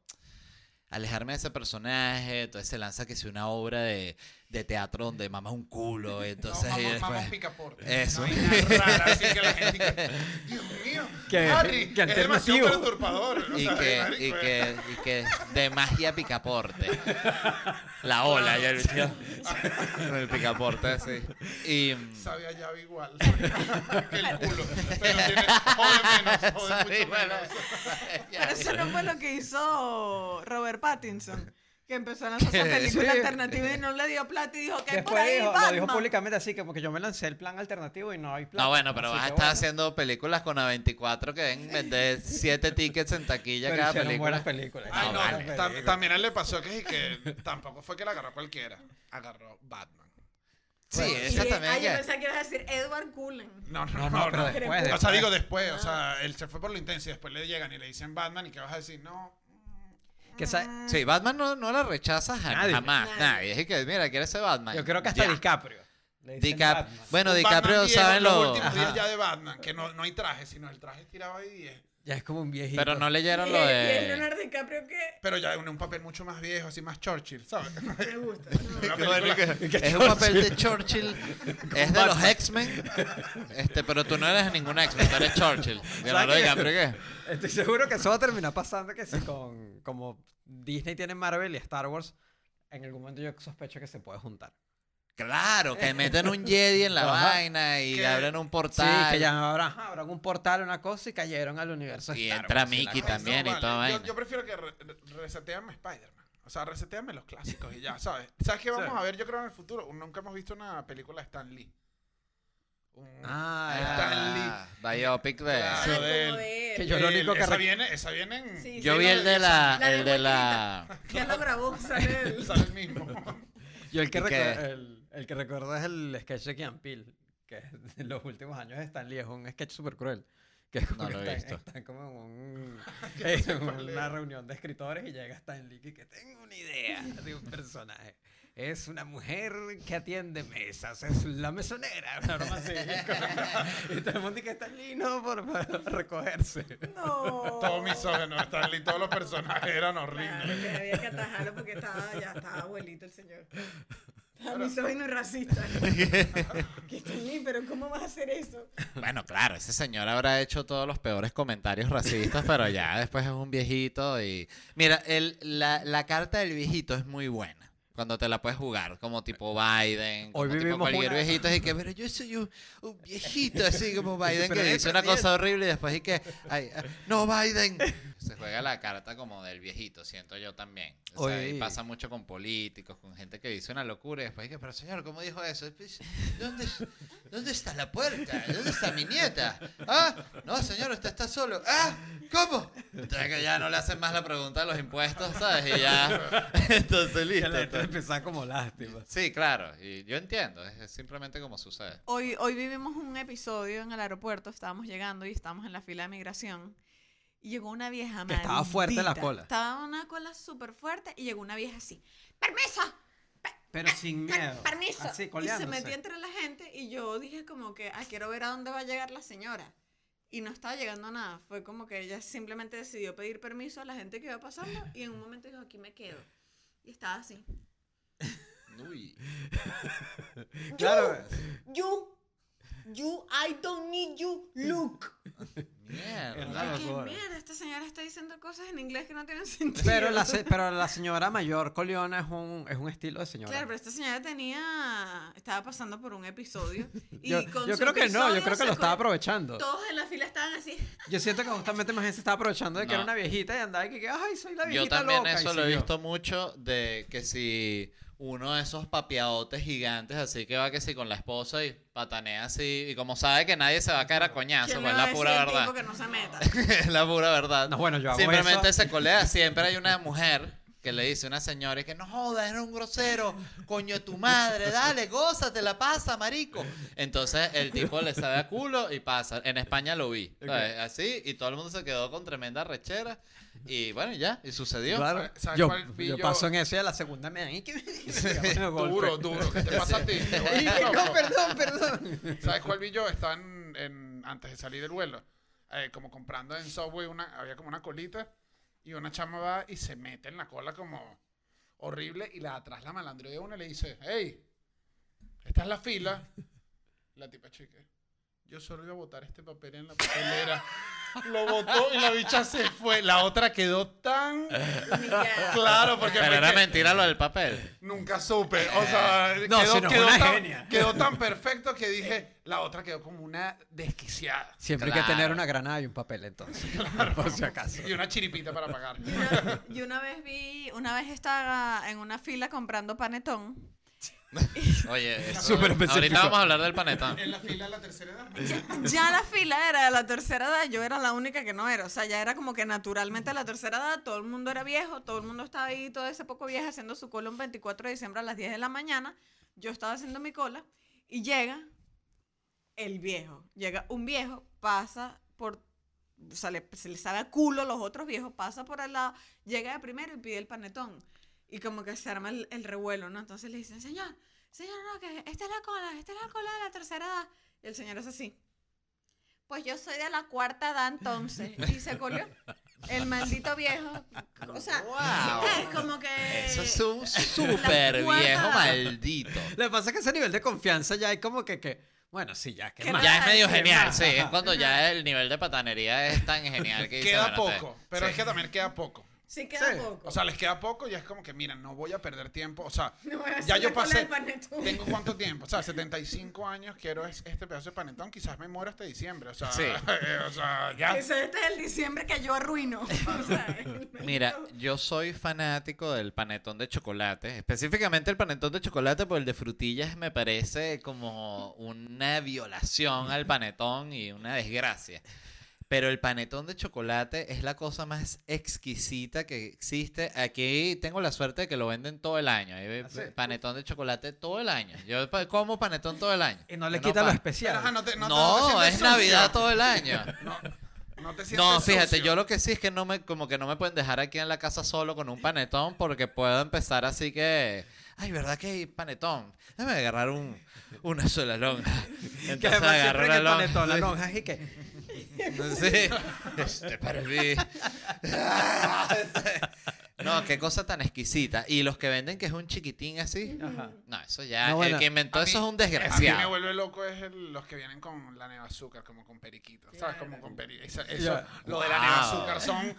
alejarme de ese personaje. Entonces se lanza que si una obra de, de teatro donde mamas un culo. Entonces, no, y mamá, después- mamá picaporte. Eso. Una vaina rara, así que la gente que, Dios mío, Qué- Harry, qué es demasiado perturbador. o y sea, que, y eh. que, y que de magia picaporte. La ola, y el, el picaporte, sí. Y, Sabe a llave igual que el culo. Pero tiene, jode menos, jode mucho menos. Pero eso no fue lo que hizo Robert Pattinson. Que empezó a lanzar esa película Sí. alternativa y no le dio plata y dijo que por Después ahí dijo, lo dijo Batman. públicamente así, como que yo me lancé el plan alternativo y no hay plan. No, bueno, pero Así vas a estar bueno. haciendo películas con A24 que deben vender 7 tickets en taquilla Pero cada película. buenas películas. Ay, No, no, vale. buenas tam- películas. también a él le pasó que, que tampoco fue que la agarró cualquiera. Agarró Batman. Sí, Bueno, esa también. ah, yo pensaba que ibas a decir Edward Cullen. No, no, No, no. no, pero no. después, O sea, digo después. O sea, él se fue por lo intenso y después le llegan y le dicen Batman y que vas a decir, no. Que sa- Sí, Batman no, no la rechaza ja- Nadie. jamás. Nadie. Nadie. Es que, mira, quiere ser Batman. Yo creo que hasta Ya. DiCaprio. le dicen Dicap- Batman. Bueno, Un DiCaprio, Batman viejo, ¿saben los lo...? últimos días Ajá. ya de Batman, que no, no hay traje, sino el traje estirado ahí. y es- Ya es como un viejito. Pero no leyeron Y, lo y es de... Leonardo DiCaprio que Pero ya en un papel mucho más viejo, así más Churchill, ¿sabes? me gusta. Es un papel de Churchill, es de los X-Men, este, pero tú no eres ningún X-Men, tú eres Churchill. Leonardo qué? DiCaprio, ¿qué? Estoy seguro que eso va a terminar pasando que si con como Disney tiene Marvel y Star Wars, en algún momento yo sospecho que se puede juntar. Claro, que meten un Jedi en la Ajá. vaina y Que- abren un Sí, portal. que ya abran, ajá, abran un portal, una cosa y cayeron al universo. Y Star entra Wars Mickey también. Y vale, yo, yo prefiero que re- reseteame Spider-Man. O sea, reseteame los clásicos y ya, ¿sabes? ¿Sabes qué vamos Sí. a ver? Yo creo en el futuro. Nunca hemos visto una película de Stan Lee. Un- Ah, Stan Lee. Biopic de... Claro. De como él. de él. Que yo lo único que esa viene, esa viene en... Sí, Yo sí, vi no, el de la... El de la... Ya lo grabó, sale él. Sale el mismo. Yo el que, el, el que recuerdo es el sketch de Kian Peele, que es de los últimos años de Stan Lee, es un sketch súper cruel. Que es como No que lo he están, visto. están como en, un- en una reunión de escritores y llega Stan Lee y que tengo una idea de un personaje. Es una mujer que atiende mesas, es la mesonera, una broma así. y todo el mundo dice que Stan Lee no por, por recogerse. No. Todo misógeno. Stan Lee, todos los personajes eran Claro, horribles. que había que atajarlo porque estaba, ya estaba abuelito el señor. Estaba misógino y racista. que Stan Lee, pero ¿cómo vas a hacer eso? Bueno, claro, ese señor habrá hecho todos los peores comentarios racistas, pero ya después es un viejito y... Mira, el, la, la carta del viejito es muy buena. Cuando te la puedes jugar, como tipo Biden, como Hoy tipo cualquier una- viejito, y que, pero yo soy un, un viejito así como Biden que dice una cosa horrible y después y que, ay, ah, no Biden. Se juega la carta como del viejito, siento yo también. O sea, y pasa mucho con políticos, con gente que dice una locura y después y que, pero señor, ¿cómo dijo eso? Pues, ¿Dónde, ¿Dónde está la puerta? ¿Dónde está mi nieta? Ah, no, señor, usted está solo. Ah, ¿cómo? Entonces que ya no le hacen más la pregunta de los impuestos, ¿sabes? Y ya, entonces listo. Empezaba como lástima. Sí, claro, y yo entiendo, es es simplemente como sucede. Hoy, hoy vivimos un episodio en el aeropuerto, estábamos llegando y estábamos en la fila de migración. Y llegó una vieja Que estaba fuerte la maldita. cola. Estaba una cola súper fuerte y llegó una vieja así. ¡Permiso! Pero sin miedo. ¡Permiso! Así, y se metió entre la gente y yo dije como que, ah, quiero ver a dónde va a llegar la señora. Y no estaba llegando a nada. Fue como que ella simplemente decidió pedir permiso a la gente que iba pasando y en un momento dijo, aquí me quedo. Y estaba así. Uy. Claro. You, you, I don't need you, look. Mierda. Es Y una yo, ¿Qué mierda? Esta señora está diciendo cosas en inglés que no tienen sentido. Pero la, se- pero la señora mayor Coleona es un, es un estilo de señora. Claro, pero esta señora tenía. Estaba pasando por un episodio. Y yo con yo su creo que no, yo creo que se lo estaba aprovechando. Todos en la fila estaban así. Yo siento que justamente más bien se estaba aprovechando de que No. era una viejita y andaba y que, que, ay, soy la Yo viejita también loca. y eso lo he siguió. visto mucho de que si uno de esos papiaotes gigantes así que va que si con la esposa y patanea así y como sabe que nadie se va a caer a coñazo, ¿Quién pues es la pura verdad. tipo que no se meta? es la pura verdad. No, bueno, yo hago Simplemente eso. se colea. Siempre hay una mujer que le dice una señora y que no jodas, eres un grosero, coño de tu madre, dale, gózate, la pasa, marico. Entonces el tipo le sabe a culo y pasa. En España lo vi, ¿sabes? así, y todo el mundo se quedó con tremenda rechera. Y bueno, ya, y sucedió. Claro. ¿Sabes Yo, cuál vi yo yo? paso en eso y a la segunda me dan. ¿Y qué me. Duro, duro. ¿Qué te pasa a ti? No, perdón, perdón. ¿Sabes cuál vi yo? Estaba en, en- antes de salir del vuelo. eh, como comprando en Subway, una, había como una colita. Y una chama va y se mete en la cola como horrible. Y la atrás la malandro de una y le dice, hey, esta es la fila. La tipa chique. Yo solo iba a botar este papel en la papelera. lo botó y la bicha se fue. La otra quedó tan claro porque Pero era que mentira lo del papel. nunca supe. O sea, No, quedó, una tan, genia. quedó tan perfecto que dije, la otra quedó como una desquiciada. Siempre hay que tener una granada y un papel, entonces. Por si acaso. Y una chiripita para pagar. Y una, y una vez vi, una vez estaba en una fila comprando panetón. Oye, eso- Súper específico. ahorita vamos a hablar del panetón. En la fila de la tercera edad. Ya la fila era de la tercera edad, yo era la única que no era. O sea, ya era como que naturalmente la tercera edad, todo el mundo era viejo, todo el mundo estaba ahí, todo ese poco viejo haciendo su cola un 24 de diciembre a las 10 de la mañana. Yo estaba haciendo mi cola y llega el viejo. Llega un viejo, pasa por. O sea, le- se le sabe a culo los otros viejos, pasa por al lado, llega de primero y pide el panetón. Y como que se arma el, el revuelo, ¿no? Entonces le dicen, señor, señor, no, que esta es la cola, esta es la cola de la tercera edad. Y el señor es así. Pues yo soy de la cuarta edad entonces. Y se colió. El maldito viejo. O sea, Wow. es como que. Eso es un súper viejo maldito. Lo que pasa es que ese nivel de confianza ya hay como que, que bueno, sí, ya, que. Ya es medio genial, sí. Es cuando ya el nivel de patanería es tan genial que dice, Queda te- poco, pero sí. es que también queda poco. Sí, queda Sí. poco. O sea, les queda poco y es como que, miren, no voy a perder tiempo. O sea, No voy a hacer ya yo pasé. ¿Tengo cuánto tiempo? O sea, 75 años, quiero es- este pedazo de panetón. Quizás me muero hasta diciembre. O sea, Sí. o sea ya. Ese- Este es el diciembre que yo arruino. O sea, Mira, yo soy fanático del panetón de chocolate, específicamente el panetón de chocolate, porque el de frutillas me parece como una violación al panetón y una desgracia. Pero el panetón de chocolate es la cosa más exquisita que existe. Aquí tengo la suerte de que lo venden todo el año. Hay ¿Ah, sí? panetón de chocolate todo el año. Yo como panetón todo el año. Y no le quita lo especial. Pero, ajá, no, te, no, No, te- no te es Navidad todo el año. No, no te sientes No, fíjate, sucio. yo lo que sí es que no me, como que no me pueden dejar aquí en la casa solo con un panetón porque puedo empezar así que, ay, ¿verdad que hay panetón? Déjame agarrar un, una sola lonja. que Entonces además agarro que una el lonja. panetón, la lonja, y que... Sí, este para mí. No, qué cosa tan exquisita. Y los que venden que es un chiquitín así, Ajá. no, eso ya, No, bueno, el que inventó mí- eso es un A mí me desgraciado. vuelve loco es el- los que vienen con la neva azúcar, como con periquito. ¿Sabes? Como con periquito. Eso, lo de la Wow. neva azúcar son.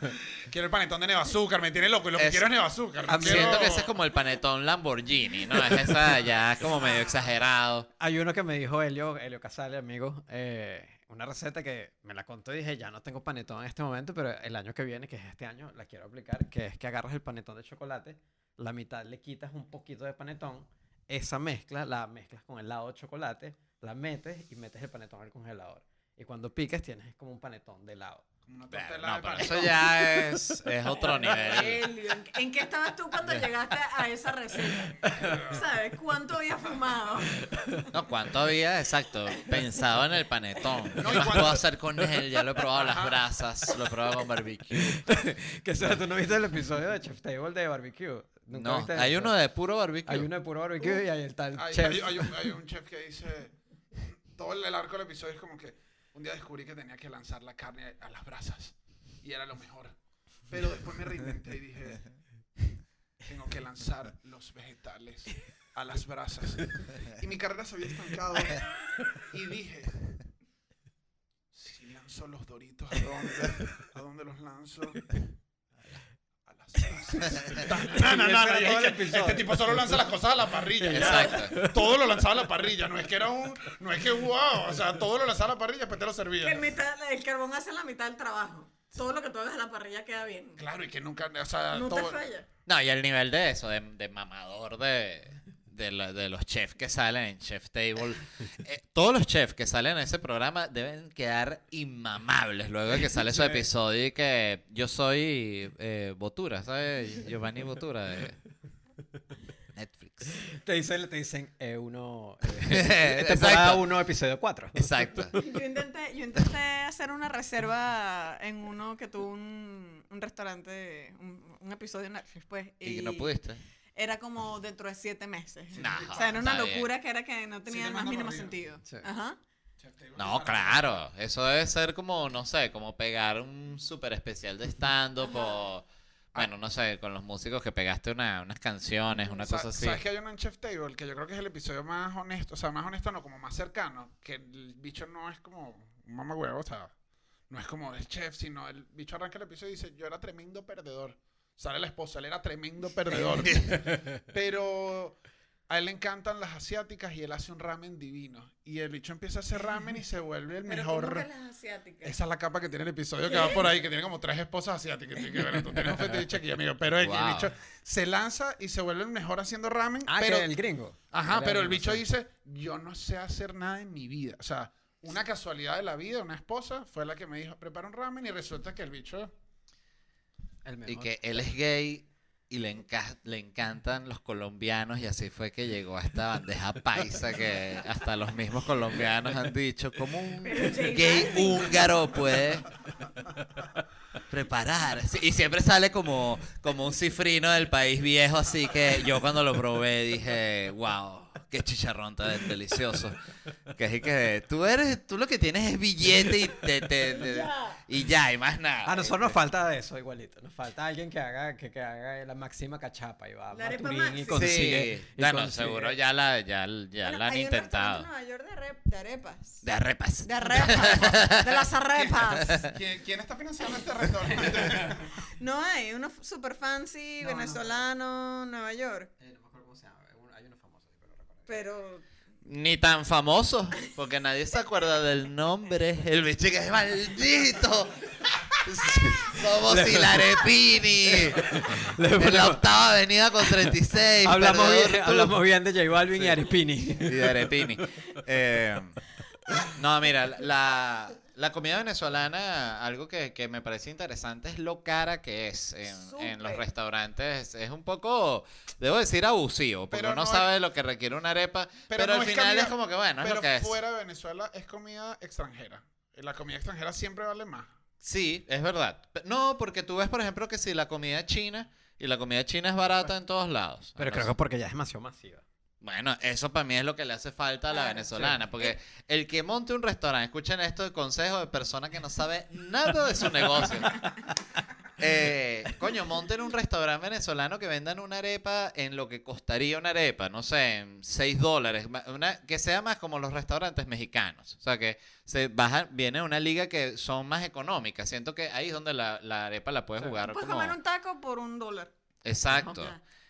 Quiero el panetón de neva azúcar, me tiene loco. Y lo que Es- quiero es neva azúcar. no quiero- Siento que ese es como el panetón Lamborghini, ¿no? Es esa ya es como medio exagerado. Hay uno que me dijo Helio, Helio Casale, amigo, eh, una receta que me la contó y dije, ya no tengo panetón en este momento, pero el año que viene, que es este año, la quiero aplicar, que es que agarras el panetón de chocolate, la mitad le quitas un poquito de panetón, esa mezcla la mezclas con el helado de chocolate, la metes y metes el panetón al congelador. Y cuando piques tienes como un panetón de helado. Como una no, pero eso ya es, es otro nivel. Elio, ¿en- ¿En qué estabas tú cuando llegaste a esa receta? ¿Sabes cuánto había fumado? No, ¿cuánto había? Exacto. Pensado en el panetón. ¿Qué No, ¿y más cuánto- puedo hacer con él? Ya lo he probado las brasas, lo he probado con barbecue. Que sea, tú no viste el episodio de Chef Table de barbecue. ¿Nunca No, viste hay eso? uno de puro barbecue. Hay uno de puro barbecue y hay el tal Hay, chef. hay- hay un, hay un chef que dice. Todo el, el arco del episodio es como que un día descubrí que tenía que lanzar la carne a las brasas. Y era lo mejor. Pero después me reinventé y dije. Tengo que lanzar los vegetales a las brasas. Y mi carrera se había estancado. Y dije. Si lanzo los doritos, ¿a dónde? ¿A dónde los lanzo? A las brasas. No, no, no, no, Ese era y es que este tipo solo lanza las cosas a la parrilla. ya. Exacto. Todo lo lanzaba a la parrilla, no es que era un, no es que wow, o sea, todo lo lanzaba a la parrilla, después te lo servía. el, mitad- el carbón hace la mitad del trabajo. Todo lo que tú hagas a la parrilla queda bien. Claro, y que nunca, o sea, No te todo, falla. No, y el nivel de eso, de, de mamador de, de, la- de los chefs que salen en Chef Table. Eh, todos los chefs que salen en ese programa deben quedar inmamables luego de que sale su episodio y que yo soy eh, Botura, ¿sabes? Giovanni Botura de Netflix. Te dicen, te dicen eh, uno. Eh, temporada exacto. 1, episodio 4. Exacto. Yo intenté, yo intenté hacer una reserva en uno que tuvo un, un restaurante, un, un episodio de Netflix, pues. Y no pudiste. Era como dentro de siete meses. Nah, o sea, era una bien. locura que era que no tenía te el más mínimo sentido. Sí. Ajá. No, claro. Eso debe ser como, no sé, como pegar un súper especial de stand-up o... Bueno, no sé, con los músicos que pegaste una- unas canciones, una Sa- cosa así. ¿Sabes que hay uno en Chef Table que yo creo que es el episodio más honesto, o sea, más honesto no, como más cercano, que el bicho no es como un mamagüevo, o sea, no es como el chef, sino el bicho arranca el episodio y dice, yo era tremendo perdedor. Sale la esposa, él era tremendo perdedor. Pero a él le encantan las asiáticas y él hace un ramen divino. Y el bicho empieza a hacer ramen y se vuelve el Pero mejor. ¿cómo que las asiáticas? Esa es la capa que tiene el episodio que va por ahí, que tiene como tres esposas asiáticas. Que, bueno, tú tienes un fetiche aquí, amigo. Pero el, el Wow. bicho se lanza y se vuelve el mejor haciendo ramen. Ah, pero, que el gringo. ajá, pero el bicho dice, yo no sé hacer nada en mi vida. O sea, una casualidad de la vida, una esposa fue la que me dijo, prepara un ramen y resulta que el bicho... El Y que él es gay y le, enca- le encantan los colombianos y así fue que llegó a esta bandeja paisa que hasta los mismos colombianos han dicho, ¿cómo un gay húngaro puede preparar? Y siempre sale como, como un cifrino del país viejo, así que yo cuando lo probé dije, wow. Qué chicharrón tan delicioso. Que es que tú eres, tú lo que tienes es billete y te, te- te- Ya. y ya, y más nada. A nosotros nos falta de eso igualito. Nos falta alguien que haga, que, que haga la máxima cachapa y va a Maturín y consigue. sí, y bueno, consigue- seguro ya la, ya, ya Bueno, la han hay un intentado. en Nueva York de, rep- de arepas. De arepas. De arepas. de las arepas. ¿Quién, quién está financiando este restaurante? No hay, uno super fancy, No, no. venezolano, Nueva York. Eh, no me acuerdo cómo se llama. hay uno- Hay uno famoso, sí, pero Ni tan famoso, porque nadie se acuerda del nombre. El bicho que es maldito. Somos Hilarepini. En la octava avenida con 36. Hablamos bien, hablamos bien de J Balvin y Arepini. Y de Arepini. Eh, no, mira, la, la comida venezolana, algo que, que me parece interesante es lo cara que es en, en los restaurantes. Es un poco, debo decir, abusivo, porque Pero uno no sabe lo que requiere una arepa, pero, no al es final comida- es como que, bueno, es pero lo que es. fuera de Venezuela es comida extranjera. La comida extranjera siempre vale más. Sí, es verdad. No, porque tú ves, por ejemplo, que si la comida china, y la comida china es barata en todos lados. Pero creo que porque ya es demasiado masiva. Bueno, eso para mí es lo que le hace falta a la venezolana, porque el que monte un restaurante, escuchen esto de consejo de persona que no sabe nada de su negocio. Eh, coño, monten un restaurante venezolano que vendan una arepa en lo que costaría una arepa, no sé, en 6 dólares, una, que sea más como los restaurantes mexicanos, o sea que se baja, viene una liga que son más económicas, siento que ahí es donde la, la arepa la puedes Sí. jugar puedes como... comer un taco por un dólar. Exacto.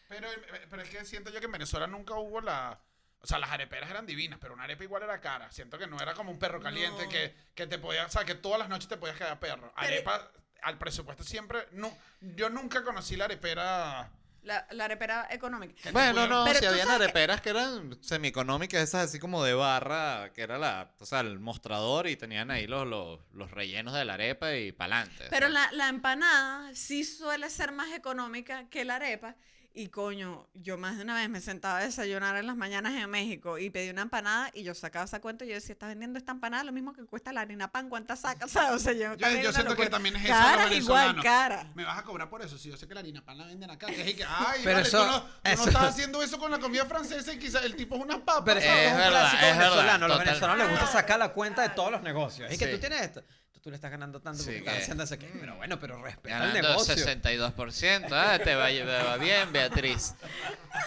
Pero, pero es que siento yo que en Venezuela nunca hubo la... O sea, las areperas eran divinas, pero una arepa igual era cara. Siento que no era como un perro caliente No. que, que te podía... O sea, que todas las noches te podías quedar perro. Arepa al presupuesto siempre... No, yo nunca conocí la arepera... La, la arepera económica. Bueno, no, Pero si habían sabes que- areperas que eran semieconómicas, esas así como de barra, que era la, o sea, el mostrador y tenían ahí los, los, los rellenos de la arepa y pa'lante. Pero la, la empanada sí suele ser más económica que la arepa. Y coño, yo más de una vez me sentaba a desayunar en las mañanas en México y pedí una empanada y yo sacaba esa cuenta y yo decía, estás vendiendo esta empanada lo mismo que cuesta la harina pan, ¿cuántas sacas? ¿Sabes? O sea, yo, Yo, yo siento que también es eso Cara igual, cara. Me vas a cobrar por eso. Si yo sé que la harina pan la venden acá. Que es que, ay, Pero vale, eso- tú, no, tú no eso- estás haciendo eso con la comida francesa y quizás el tipo es una papa. Pero eso Es un verdad, clásico es verdad, venezolano. Los venezolanos les gusta sacar la cuenta de todos los negocios. Es que Sí. tú tienes esto. Tú, le estás ganando tanto Sí, porque estás que- haciendo eso que- Pero bueno, pero respeta el negocio. 62%, ah, te va, va bien, Beatriz.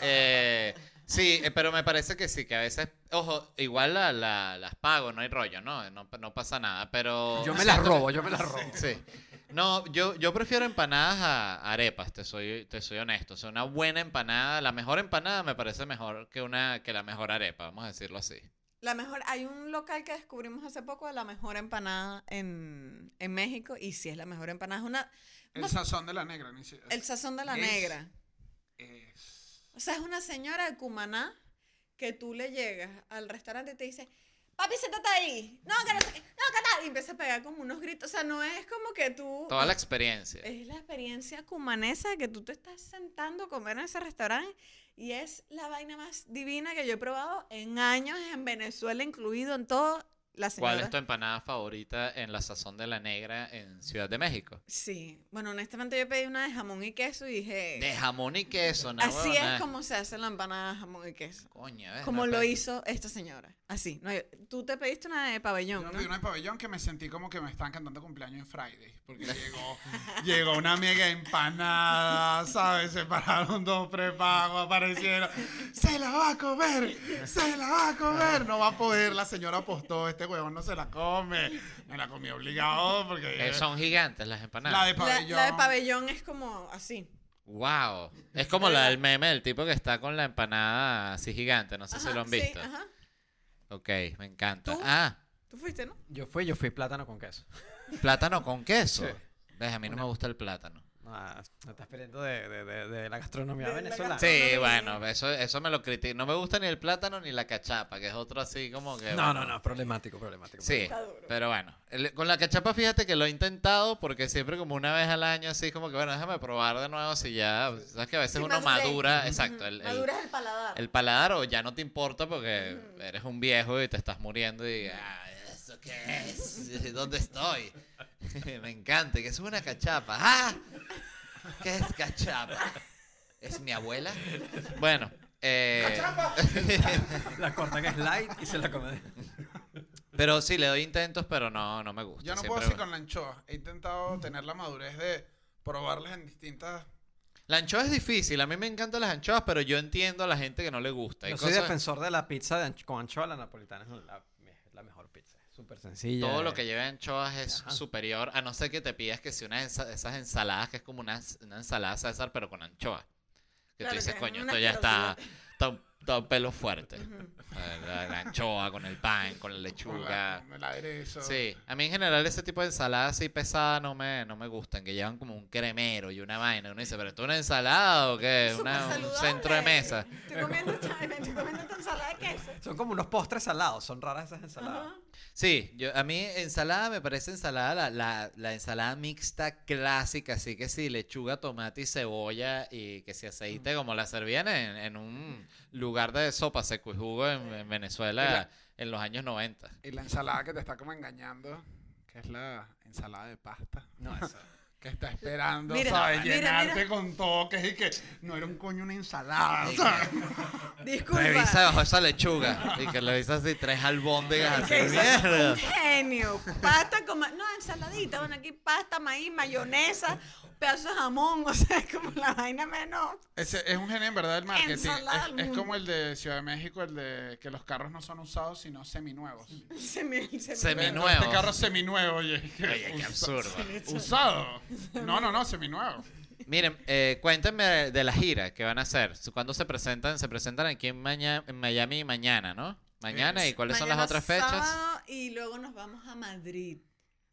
Eh, sí, eh, pero me parece que sí, que a veces, ojo, igual la- la- las pago, no hay rollo, ¿no? No, no pasa nada, pero... Yo me las robo, yo me las robo. Sí. No, yo, yo prefiero empanadas a arepas, te soy, te soy honesto. O sea, una buena empanada, la mejor empanada me parece mejor que una que la mejor arepa, vamos a decirlo así. La mejor, hay un local que descubrimos hace poco de la mejor empanada en, en México y sí es la mejor empanada. Es una, El sazón de la negra. ni si- el sazón de la Es- negra. es- O sea, es una señora de Cumaná que tú le llegas al restaurante y te dice, papi, siéntate ahí. No, que no sé qué. No, que tal. Y empieza a pegar como unos gritos. O sea, no es como que tú... Toda la experiencia. Es la experiencia cumanesa que tú te estás sentando a comer en ese restaurante y es la vaina más divina que yo he probado en años en Venezuela, incluido en todo. La señora... ¿Cuál es tu empanada favorita en la sazón de la negra en Ciudad de México? Sí, bueno, honestamente yo pedí una de jamón y queso y dije... De jamón y queso, ¿no? Así huevona? es como se hace la empanada de jamón y queso. Coño, ¿ves? Como No, lo hizo esta señora. Así. No, tú te pediste una de pabellón, Yo ¿no? pedí una de pabellón que me sentí como que me estaban cantando cumpleaños en Friday. Porque llegó, llegó una mega empanada, ¿sabes? Se pararon dos prepagos, aparecieron. ¡Se la va a comer! ¡Se la va a comer! No va a poder, la señora apostó. Este, huevón no se la come. Me la comí obligado porque... Eh, son gigantes las la empanadas. de La, pabellón. la de pabellón es como así. Wow. Es como la del meme, el tipo que está con la empanada así gigante. No sé si Ajá, lo han sí, visto. ajá. Ok, me encanta. ¿Tú? Ah, Tú fuiste, ¿no? Yo fui, yo fui plátano con queso. plátano con queso. Sí. Ves, a mí no me gusta el plátano. Ah, no estás perdiendo de, de, de, de la gastronomía De la venezolana. Sí, no, bueno, eso, eso me lo critico. No me gusta ni el plátano ni la cachapa, que es otro así como que... No, bueno, no, no, problemático, problemático. Sí, pero bueno. el- con la cachapa fíjate que lo he intentado porque siempre como una vez al año así como que bueno, déjame probar de nuevo si ya... Sabes que a veces Sí, uno madura, exacto, el, el- Maduras el paladar. el paladar o ya no te importa porque eres un viejo y te estás muriendo y ah, ¿eso qué es? ¿Dónde estoy? Me encanta, que es una cachapa. ¡Ah! ¿Qué es cachapa? ¿Es mi abuela? Bueno, eh, La cortan en slide y se la comen. pero sí, le doy intentos, pero no, no me gusta. Yo no Siempre- puedo así con la anchoa. He intentado tener la madurez de probarlas en distintas... La anchoa es difícil, a mí me encantan las anchoas, pero yo entiendo a la gente que no le gusta. Hay Yo soy cosas- defensor de la pizza de ancho- con anchoa, la napolitana es pizza. Súper sencilla. Todo lo eh. que lleva anchoas es Ajá. superior, a no ser que te pidas que si una ensa- esas ensaladas que es como una, una ensalada César, pero con anchoa. Que Claro, tú dices, que coño, esto ya está, está, un- está un pelo fuerte. La, la anchoa con el pan, con la con lechuga. la- con el aderezo. Sí, a mí en general ese tipo de ensaladas así pesadas no me, no me gustan, que llevan como un cremero y una vaina. Uno dice, ¿pero esto es una ensalada o qué? Una- un centro de mesa. Estoy comiendo, estoy comiendo esta ensalada de queso. Son como unos postres salados, son raras esas ensaladas. Ajá. Sí, yo, a mí ensalada me parece ensalada, la, la, la ensalada mixta clásica, así que sí, lechuga, tomate y cebolla y que si aceite como la servían en, en un lugar de sopa seco y jugo en, en Venezuela la- en los años 90. Y la ensalada que te está como engañando, que es la ensalada de pasta. No, eso. Que está esperando, Mira, ¿sabes? mira, Llenarte mira. con toques y que no era un coño una ensalada, ¿sabes? Disculpa. Revisa bajo esa lechuga y que le así tres albóndigas así, es mierda. un genio. Pasta con... ma- No, ensaladita. Bueno, aquí pasta, maíz, mayonesa, pedazo de jamón. O sea, es como la vaina menos... Ese es un genio en verdad del marketing. Ensalada Es, es como el de Ciudad de México, el de que los carros no son usados, sino seminuevos. Se me, se me- Seminuevo. Este carro es seminuevo, oye. Oye, qué absurdo. Usado. No, no, no, seminuevo. Miren, eh, cuéntenme de la gira que van a hacer. ¿Cuándo se presentan? Se presentan aquí en, Maña- en Miami mañana, ¿no? Mañana. ¿Y cuáles son las otras fechas? sábado y luego nos vamos a Madrid.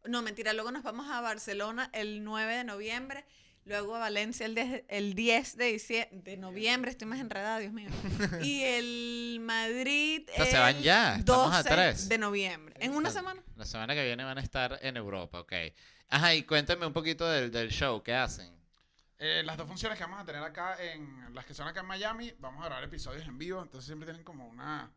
No, mentira, luego nos vamos a Barcelona el 9 de noviembre, luego a Valencia el 10, el 10 de, dicie- de noviembre, estoy más enredada, Dios mío. Y el Madrid O sea, se van el ya, estamos a 12 tres. de noviembre. En una semana. La semana que viene van a estar en Europa, ok. Ajá, y cuéntame un poquito del, del show, ¿qué hacen? Eh, las dos funciones que vamos a tener acá, en las que son acá en Miami, vamos a grabar episodios en vivo, entonces siempre tienen como una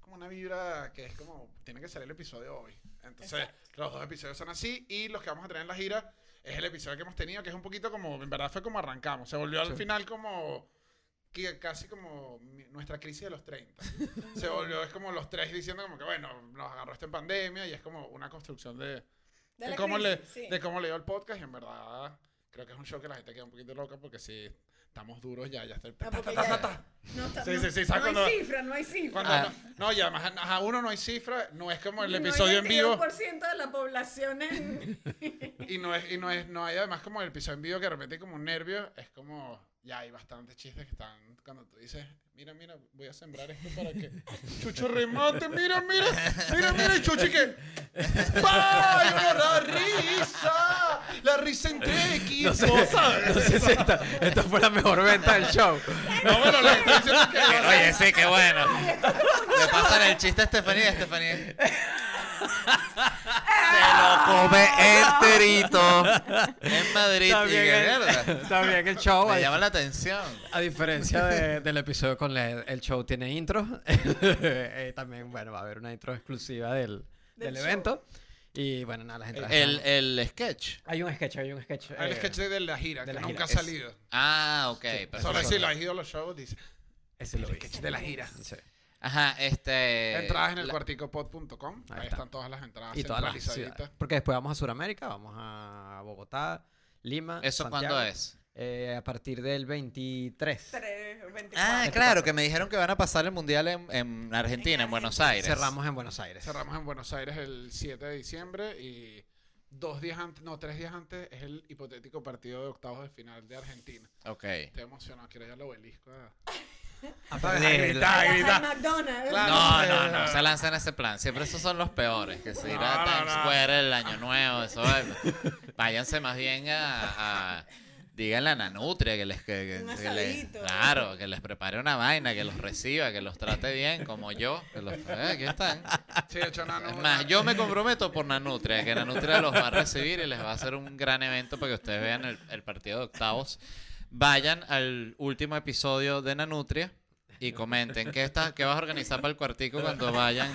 como una vibra que es como, tiene que ser el episodio hoy. Entonces, los dos episodios son así y los que vamos a tener en la gira es el episodio que hemos tenido, que es un poquito como, en verdad fue como arrancamos, se volvió al Sí. final como que casi como mi- nuestra crisis de los 30. Se volvió, es como los tres diciendo como que, bueno, nos agarró esto en pandemia y es como una construcción de, De cómo, le, sí. de cómo leo el podcast y en verdad creo que es un show que la gente queda un poquito loca porque si estamos duros ya, ya está el... Ah, ta, ta, ta, ta. No, está- Sí, no- sí, sí, ¿sabes no cuando- hay cifra, no hay cifra. Cuando Ah. no, no, y además a uno no hay cifra, no es como el No hay episodio en vivo 22% de la población en... y no es y no es no hay además como el episodio en vivo que de repente hay como un nervio, es como ya hay bastantes chistes que están cuando tú dices, mira, mira, voy a sembrar esto para que Chucho remate, mira, mira, mira, mira, y Chucho y que ¡Ay, la risa! La risa entre equipos, ¿sabes? No sé si esta, esta fue la mejor venta del show. No, bueno, le estoy diciendo que Oye, sí, qué bueno. Le pasan el chiste a Estefanía, Estefanía. Lo come enterito. En Madrid, Está y bien, el, mierda. está bien el show. Me A, llama la atención. a diferencia de- del episodio con Led, el show tiene intro. Eh, También, bueno, va a haber una intro exclusiva del, Del del evento. Y bueno, nada, las entradas. El, están- el sketch. Hay un sketch, hay un sketch. Hay el eh, sketch de la gira, de que la nunca gira. ha Es- salido. Ah, ok. Sí. Solo si lo has ido a los shows, dice. Ese lo El vi. sketch de la gira. Sí. Ajá, este. Entradas en el la- cuarticopod.com. Ahí Ahí, está. están todas las entradas Y todas las. Porque después vamos a Sudamérica, vamos a Bogotá, Lima. ¿Eso Santiago. cuándo es? eh, a partir del 23. Tres, 24. Ah, claro, que me dijeron que van a pasar el mundial en, en Argentina, en Buenos Aires. Cerramos en Buenos Aires. Cerramos en Buenos Aires el 7 de diciembre y dos días antes, no, tres días antes es el hipotético partido de octavos de final de Argentina. Ok. Estoy emocionado, quiero ir al obelisco. a- McDonald's. Claro. No, no, no, se lanzan ese plan. Siempre esos son los peores. Que se ir No, a no, Times no. Square el año nuevo. Eso, eh, váyanse más bien a, a- díganle a Nanutria que les que, que- Un que les- asadito. claro, que les prepare una vaina, que los reciba, que los trate bien, como yo. Que los, eh, aquí están. Sí, de hecho, Es más, yo me comprometo por Nanutria, que Nanutria los va a recibir y les va a hacer un gran evento para que ustedes vean el, el partido de octavos. Vayan al último episodio de Nanutria y comenten qué, está, qué vas a organizar para el cuartico cuando vayan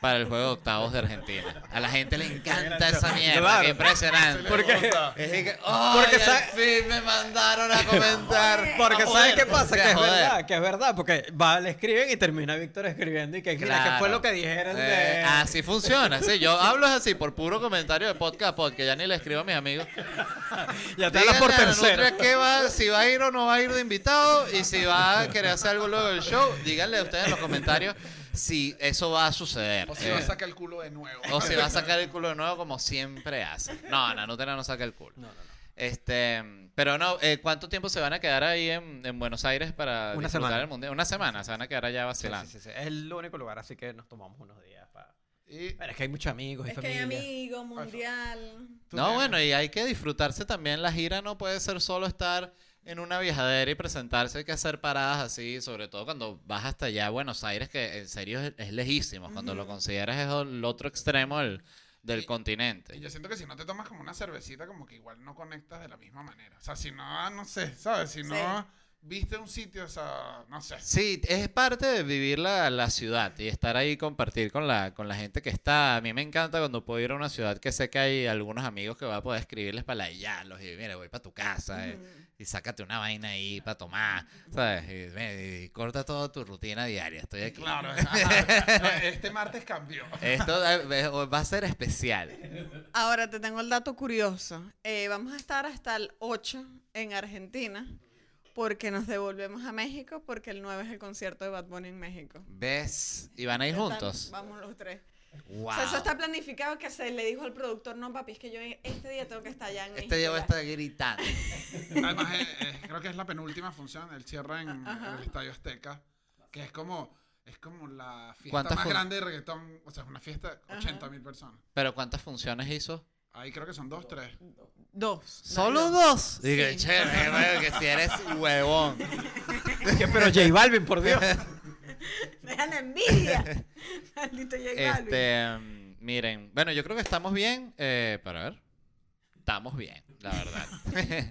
para el juego de octavos de Argentina. A la gente le encanta esa mierda, Claro. qué impresionante. ¿Por qué? Es que, ¡ay, Porque sabe- me mandaron a comentar. Porque ¿sabes qué pasa? Que es joder. verdad, que es verdad. Porque va, le escriben y termina Víctor escribiendo y que mira, ¿qué fue lo que dijeron Eh, de...? así funciona, sí. Yo hablo así por puro comentario de podcast, porque ya ni le escribo a mis amigos. ya te hablas por tercero. Qué va, si va a ir o no va a ir de invitado y si va a querer hacer algo luego del show. Díganle a ustedes en los comentarios si eso va a suceder. O si Eh, va a sacar el culo de nuevo. o si va a sacar el culo de nuevo como siempre hace. No, Nutria no saca el culo. No, no, no. Este, pero no, eh, ¿cuánto tiempo se van a quedar ahí en, en Buenos Aires para Una disfrutar semana. el mundial? Una semana, se van a quedar allá vacilando. sí, sí, sí. Es el único lugar, así que nos tomamos unos días para... Y Pero es que hay muchos amigos y Es que hay familia. amigos, mundial. No, bueno, y hay que disfrutarse también. La gira no puede ser solo estar en una viajadera y presentarse, hay que hacer paradas así, sobre todo cuando vas hasta allá a Buenos Aires, que en serio es, es lejísimo. Cuando lo consideras es el otro extremo del, del Y- continente. Y yo siento que si no te tomas como una cervecita, como que igual no conectas de la misma manera. O sea, si no, ah, no sé, ¿sabes? Si no viste un sitio, o sea, no sé. Sí, es parte de vivir la, la ciudad y estar ahí y compartir con la, con la gente que está. A mí me encanta cuando puedo ir a una ciudad que sé que hay algunos amigos que voy a poder escribirles para la y mira, voy para tu casa eh, y sácate una vaina ahí para tomar, ¿sabes? Y, corta toda tu rutina diaria, estoy aquí. Claro, este martes cambió. Esto eh, va a ser especial. Ahora te tengo el dato curioso. Eh, vamos a estar hasta el 8 en Argentina porque nos devolvemos a México porque el 9 es el concierto de Bad Bunny en México. ¿Ves? ¿Y van a ir juntos? Vamos los tres. Wow. O sea, eso está planificado que se le dijo al productor, no papi, es que yo este día tengo que estar allá en. Este día voy a ya". estar gritando. Además, eh, eh, creo que es la penúltima función. Él cierra en, en Ajá. el Estadio Azteca, que es como, es como la fiesta ¿Cuántas más grande de reggaetón. O sea, es una fiesta de Ajá. 80 mil personas. ¿Pero cuántas funciones hizo? Ahí creo que son dos, tres. Dos. ¿Solo No, dos? Dije, Sí. chévere, güey, que si eres huevón. Pero J Balvin, por Dios. Me dan envidia. Maldito J. Este, mm, miren, bueno, yo creo que estamos bien, eh, para ver. Estamos bien, la verdad.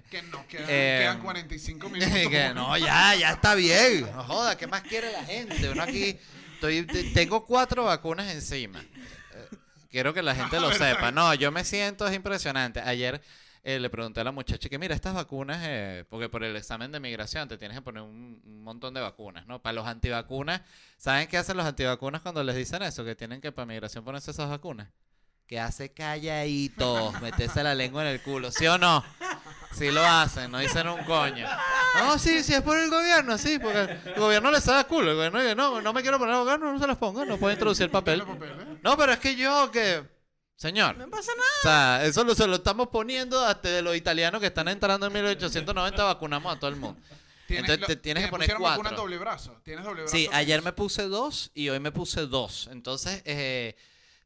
Que no, quedan, Eh, quedan 45 minutos. que no, ya, ya está bien. No joda, ¿qué más quiere la gente? Uno aquí, estoy, te- tengo cuatro vacunas encima. Eh, Quiero que la gente lo sepa. No, yo me siento, es impresionante. Ayer eh, le pregunté a la muchacha que, mira, estas vacunas, eh, porque por el examen de migración te tienes que poner un, un montón de vacunas, ¿no? Para los antivacunas, ¿saben qué hacen los antivacunas cuando les dicen eso? Que tienen que para migración ponerse esas vacunas. Que hace calladitos, meterse la lengua en el culo, ¿sí o no? Sí lo hacen, no dicen un coño. No, sí, sí, es por el gobierno, sí, porque el gobierno les da culo. El gobierno dice, no, no me quiero poner gobierno, no se las ponga, no puede introducir el papel. Papeles. No, pero es que yo que... Señor, No pasa nada. o sea, eso lo, se lo estamos poniendo hasta de los italianos que están entrando en 1890, vacunamos a todo el mundo. Tienes- Entonces lo- te tienes que poner cuatro. doble brazo. Tienes doble brazo. Sí, ayer me puse dos y hoy me puse dos. Entonces, eh,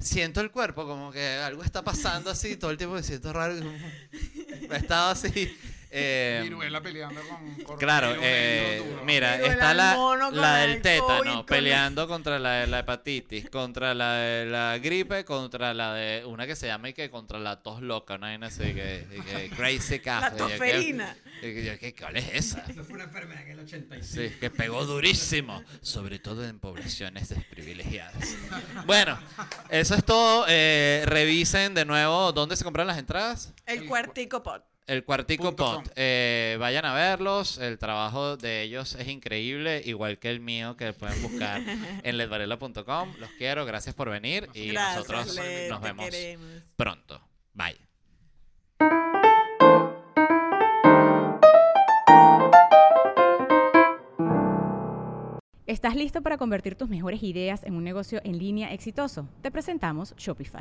siento el cuerpo como que algo está pasando así, todo el tiempo me siento raro. He estado así. Eh, Viruela peleando con. Claro, eh, mira, Viruela está la, la el del tétano COVID, con peleando contra la de la hepatitis, contra la de la gripe, contra la de una que se llama y que contra la tos loca, una vaina así que, que crazy La yo, ¿qué- tosferina. yo, ¿qué- ¿Cuál es esa? Eso fue una enfermedad en el 85. Sí, que pegó durísimo, sobre todo en poblaciones desprivilegiadas. Bueno, eso es todo. Eh, revisen de nuevo dónde se compran las entradas. El cuartico pot. El Cuartico Pot. Eh, vayan a verlos. El trabajo de ellos es increíble, igual que el mío, que pueden buscar en ledvarela.com. Los quiero, gracias por venir y nosotros nos vemos pronto. Bye. ¿Estás listo para convertir tus mejores ideas en un negocio en línea exitoso? Te presentamos Shopify.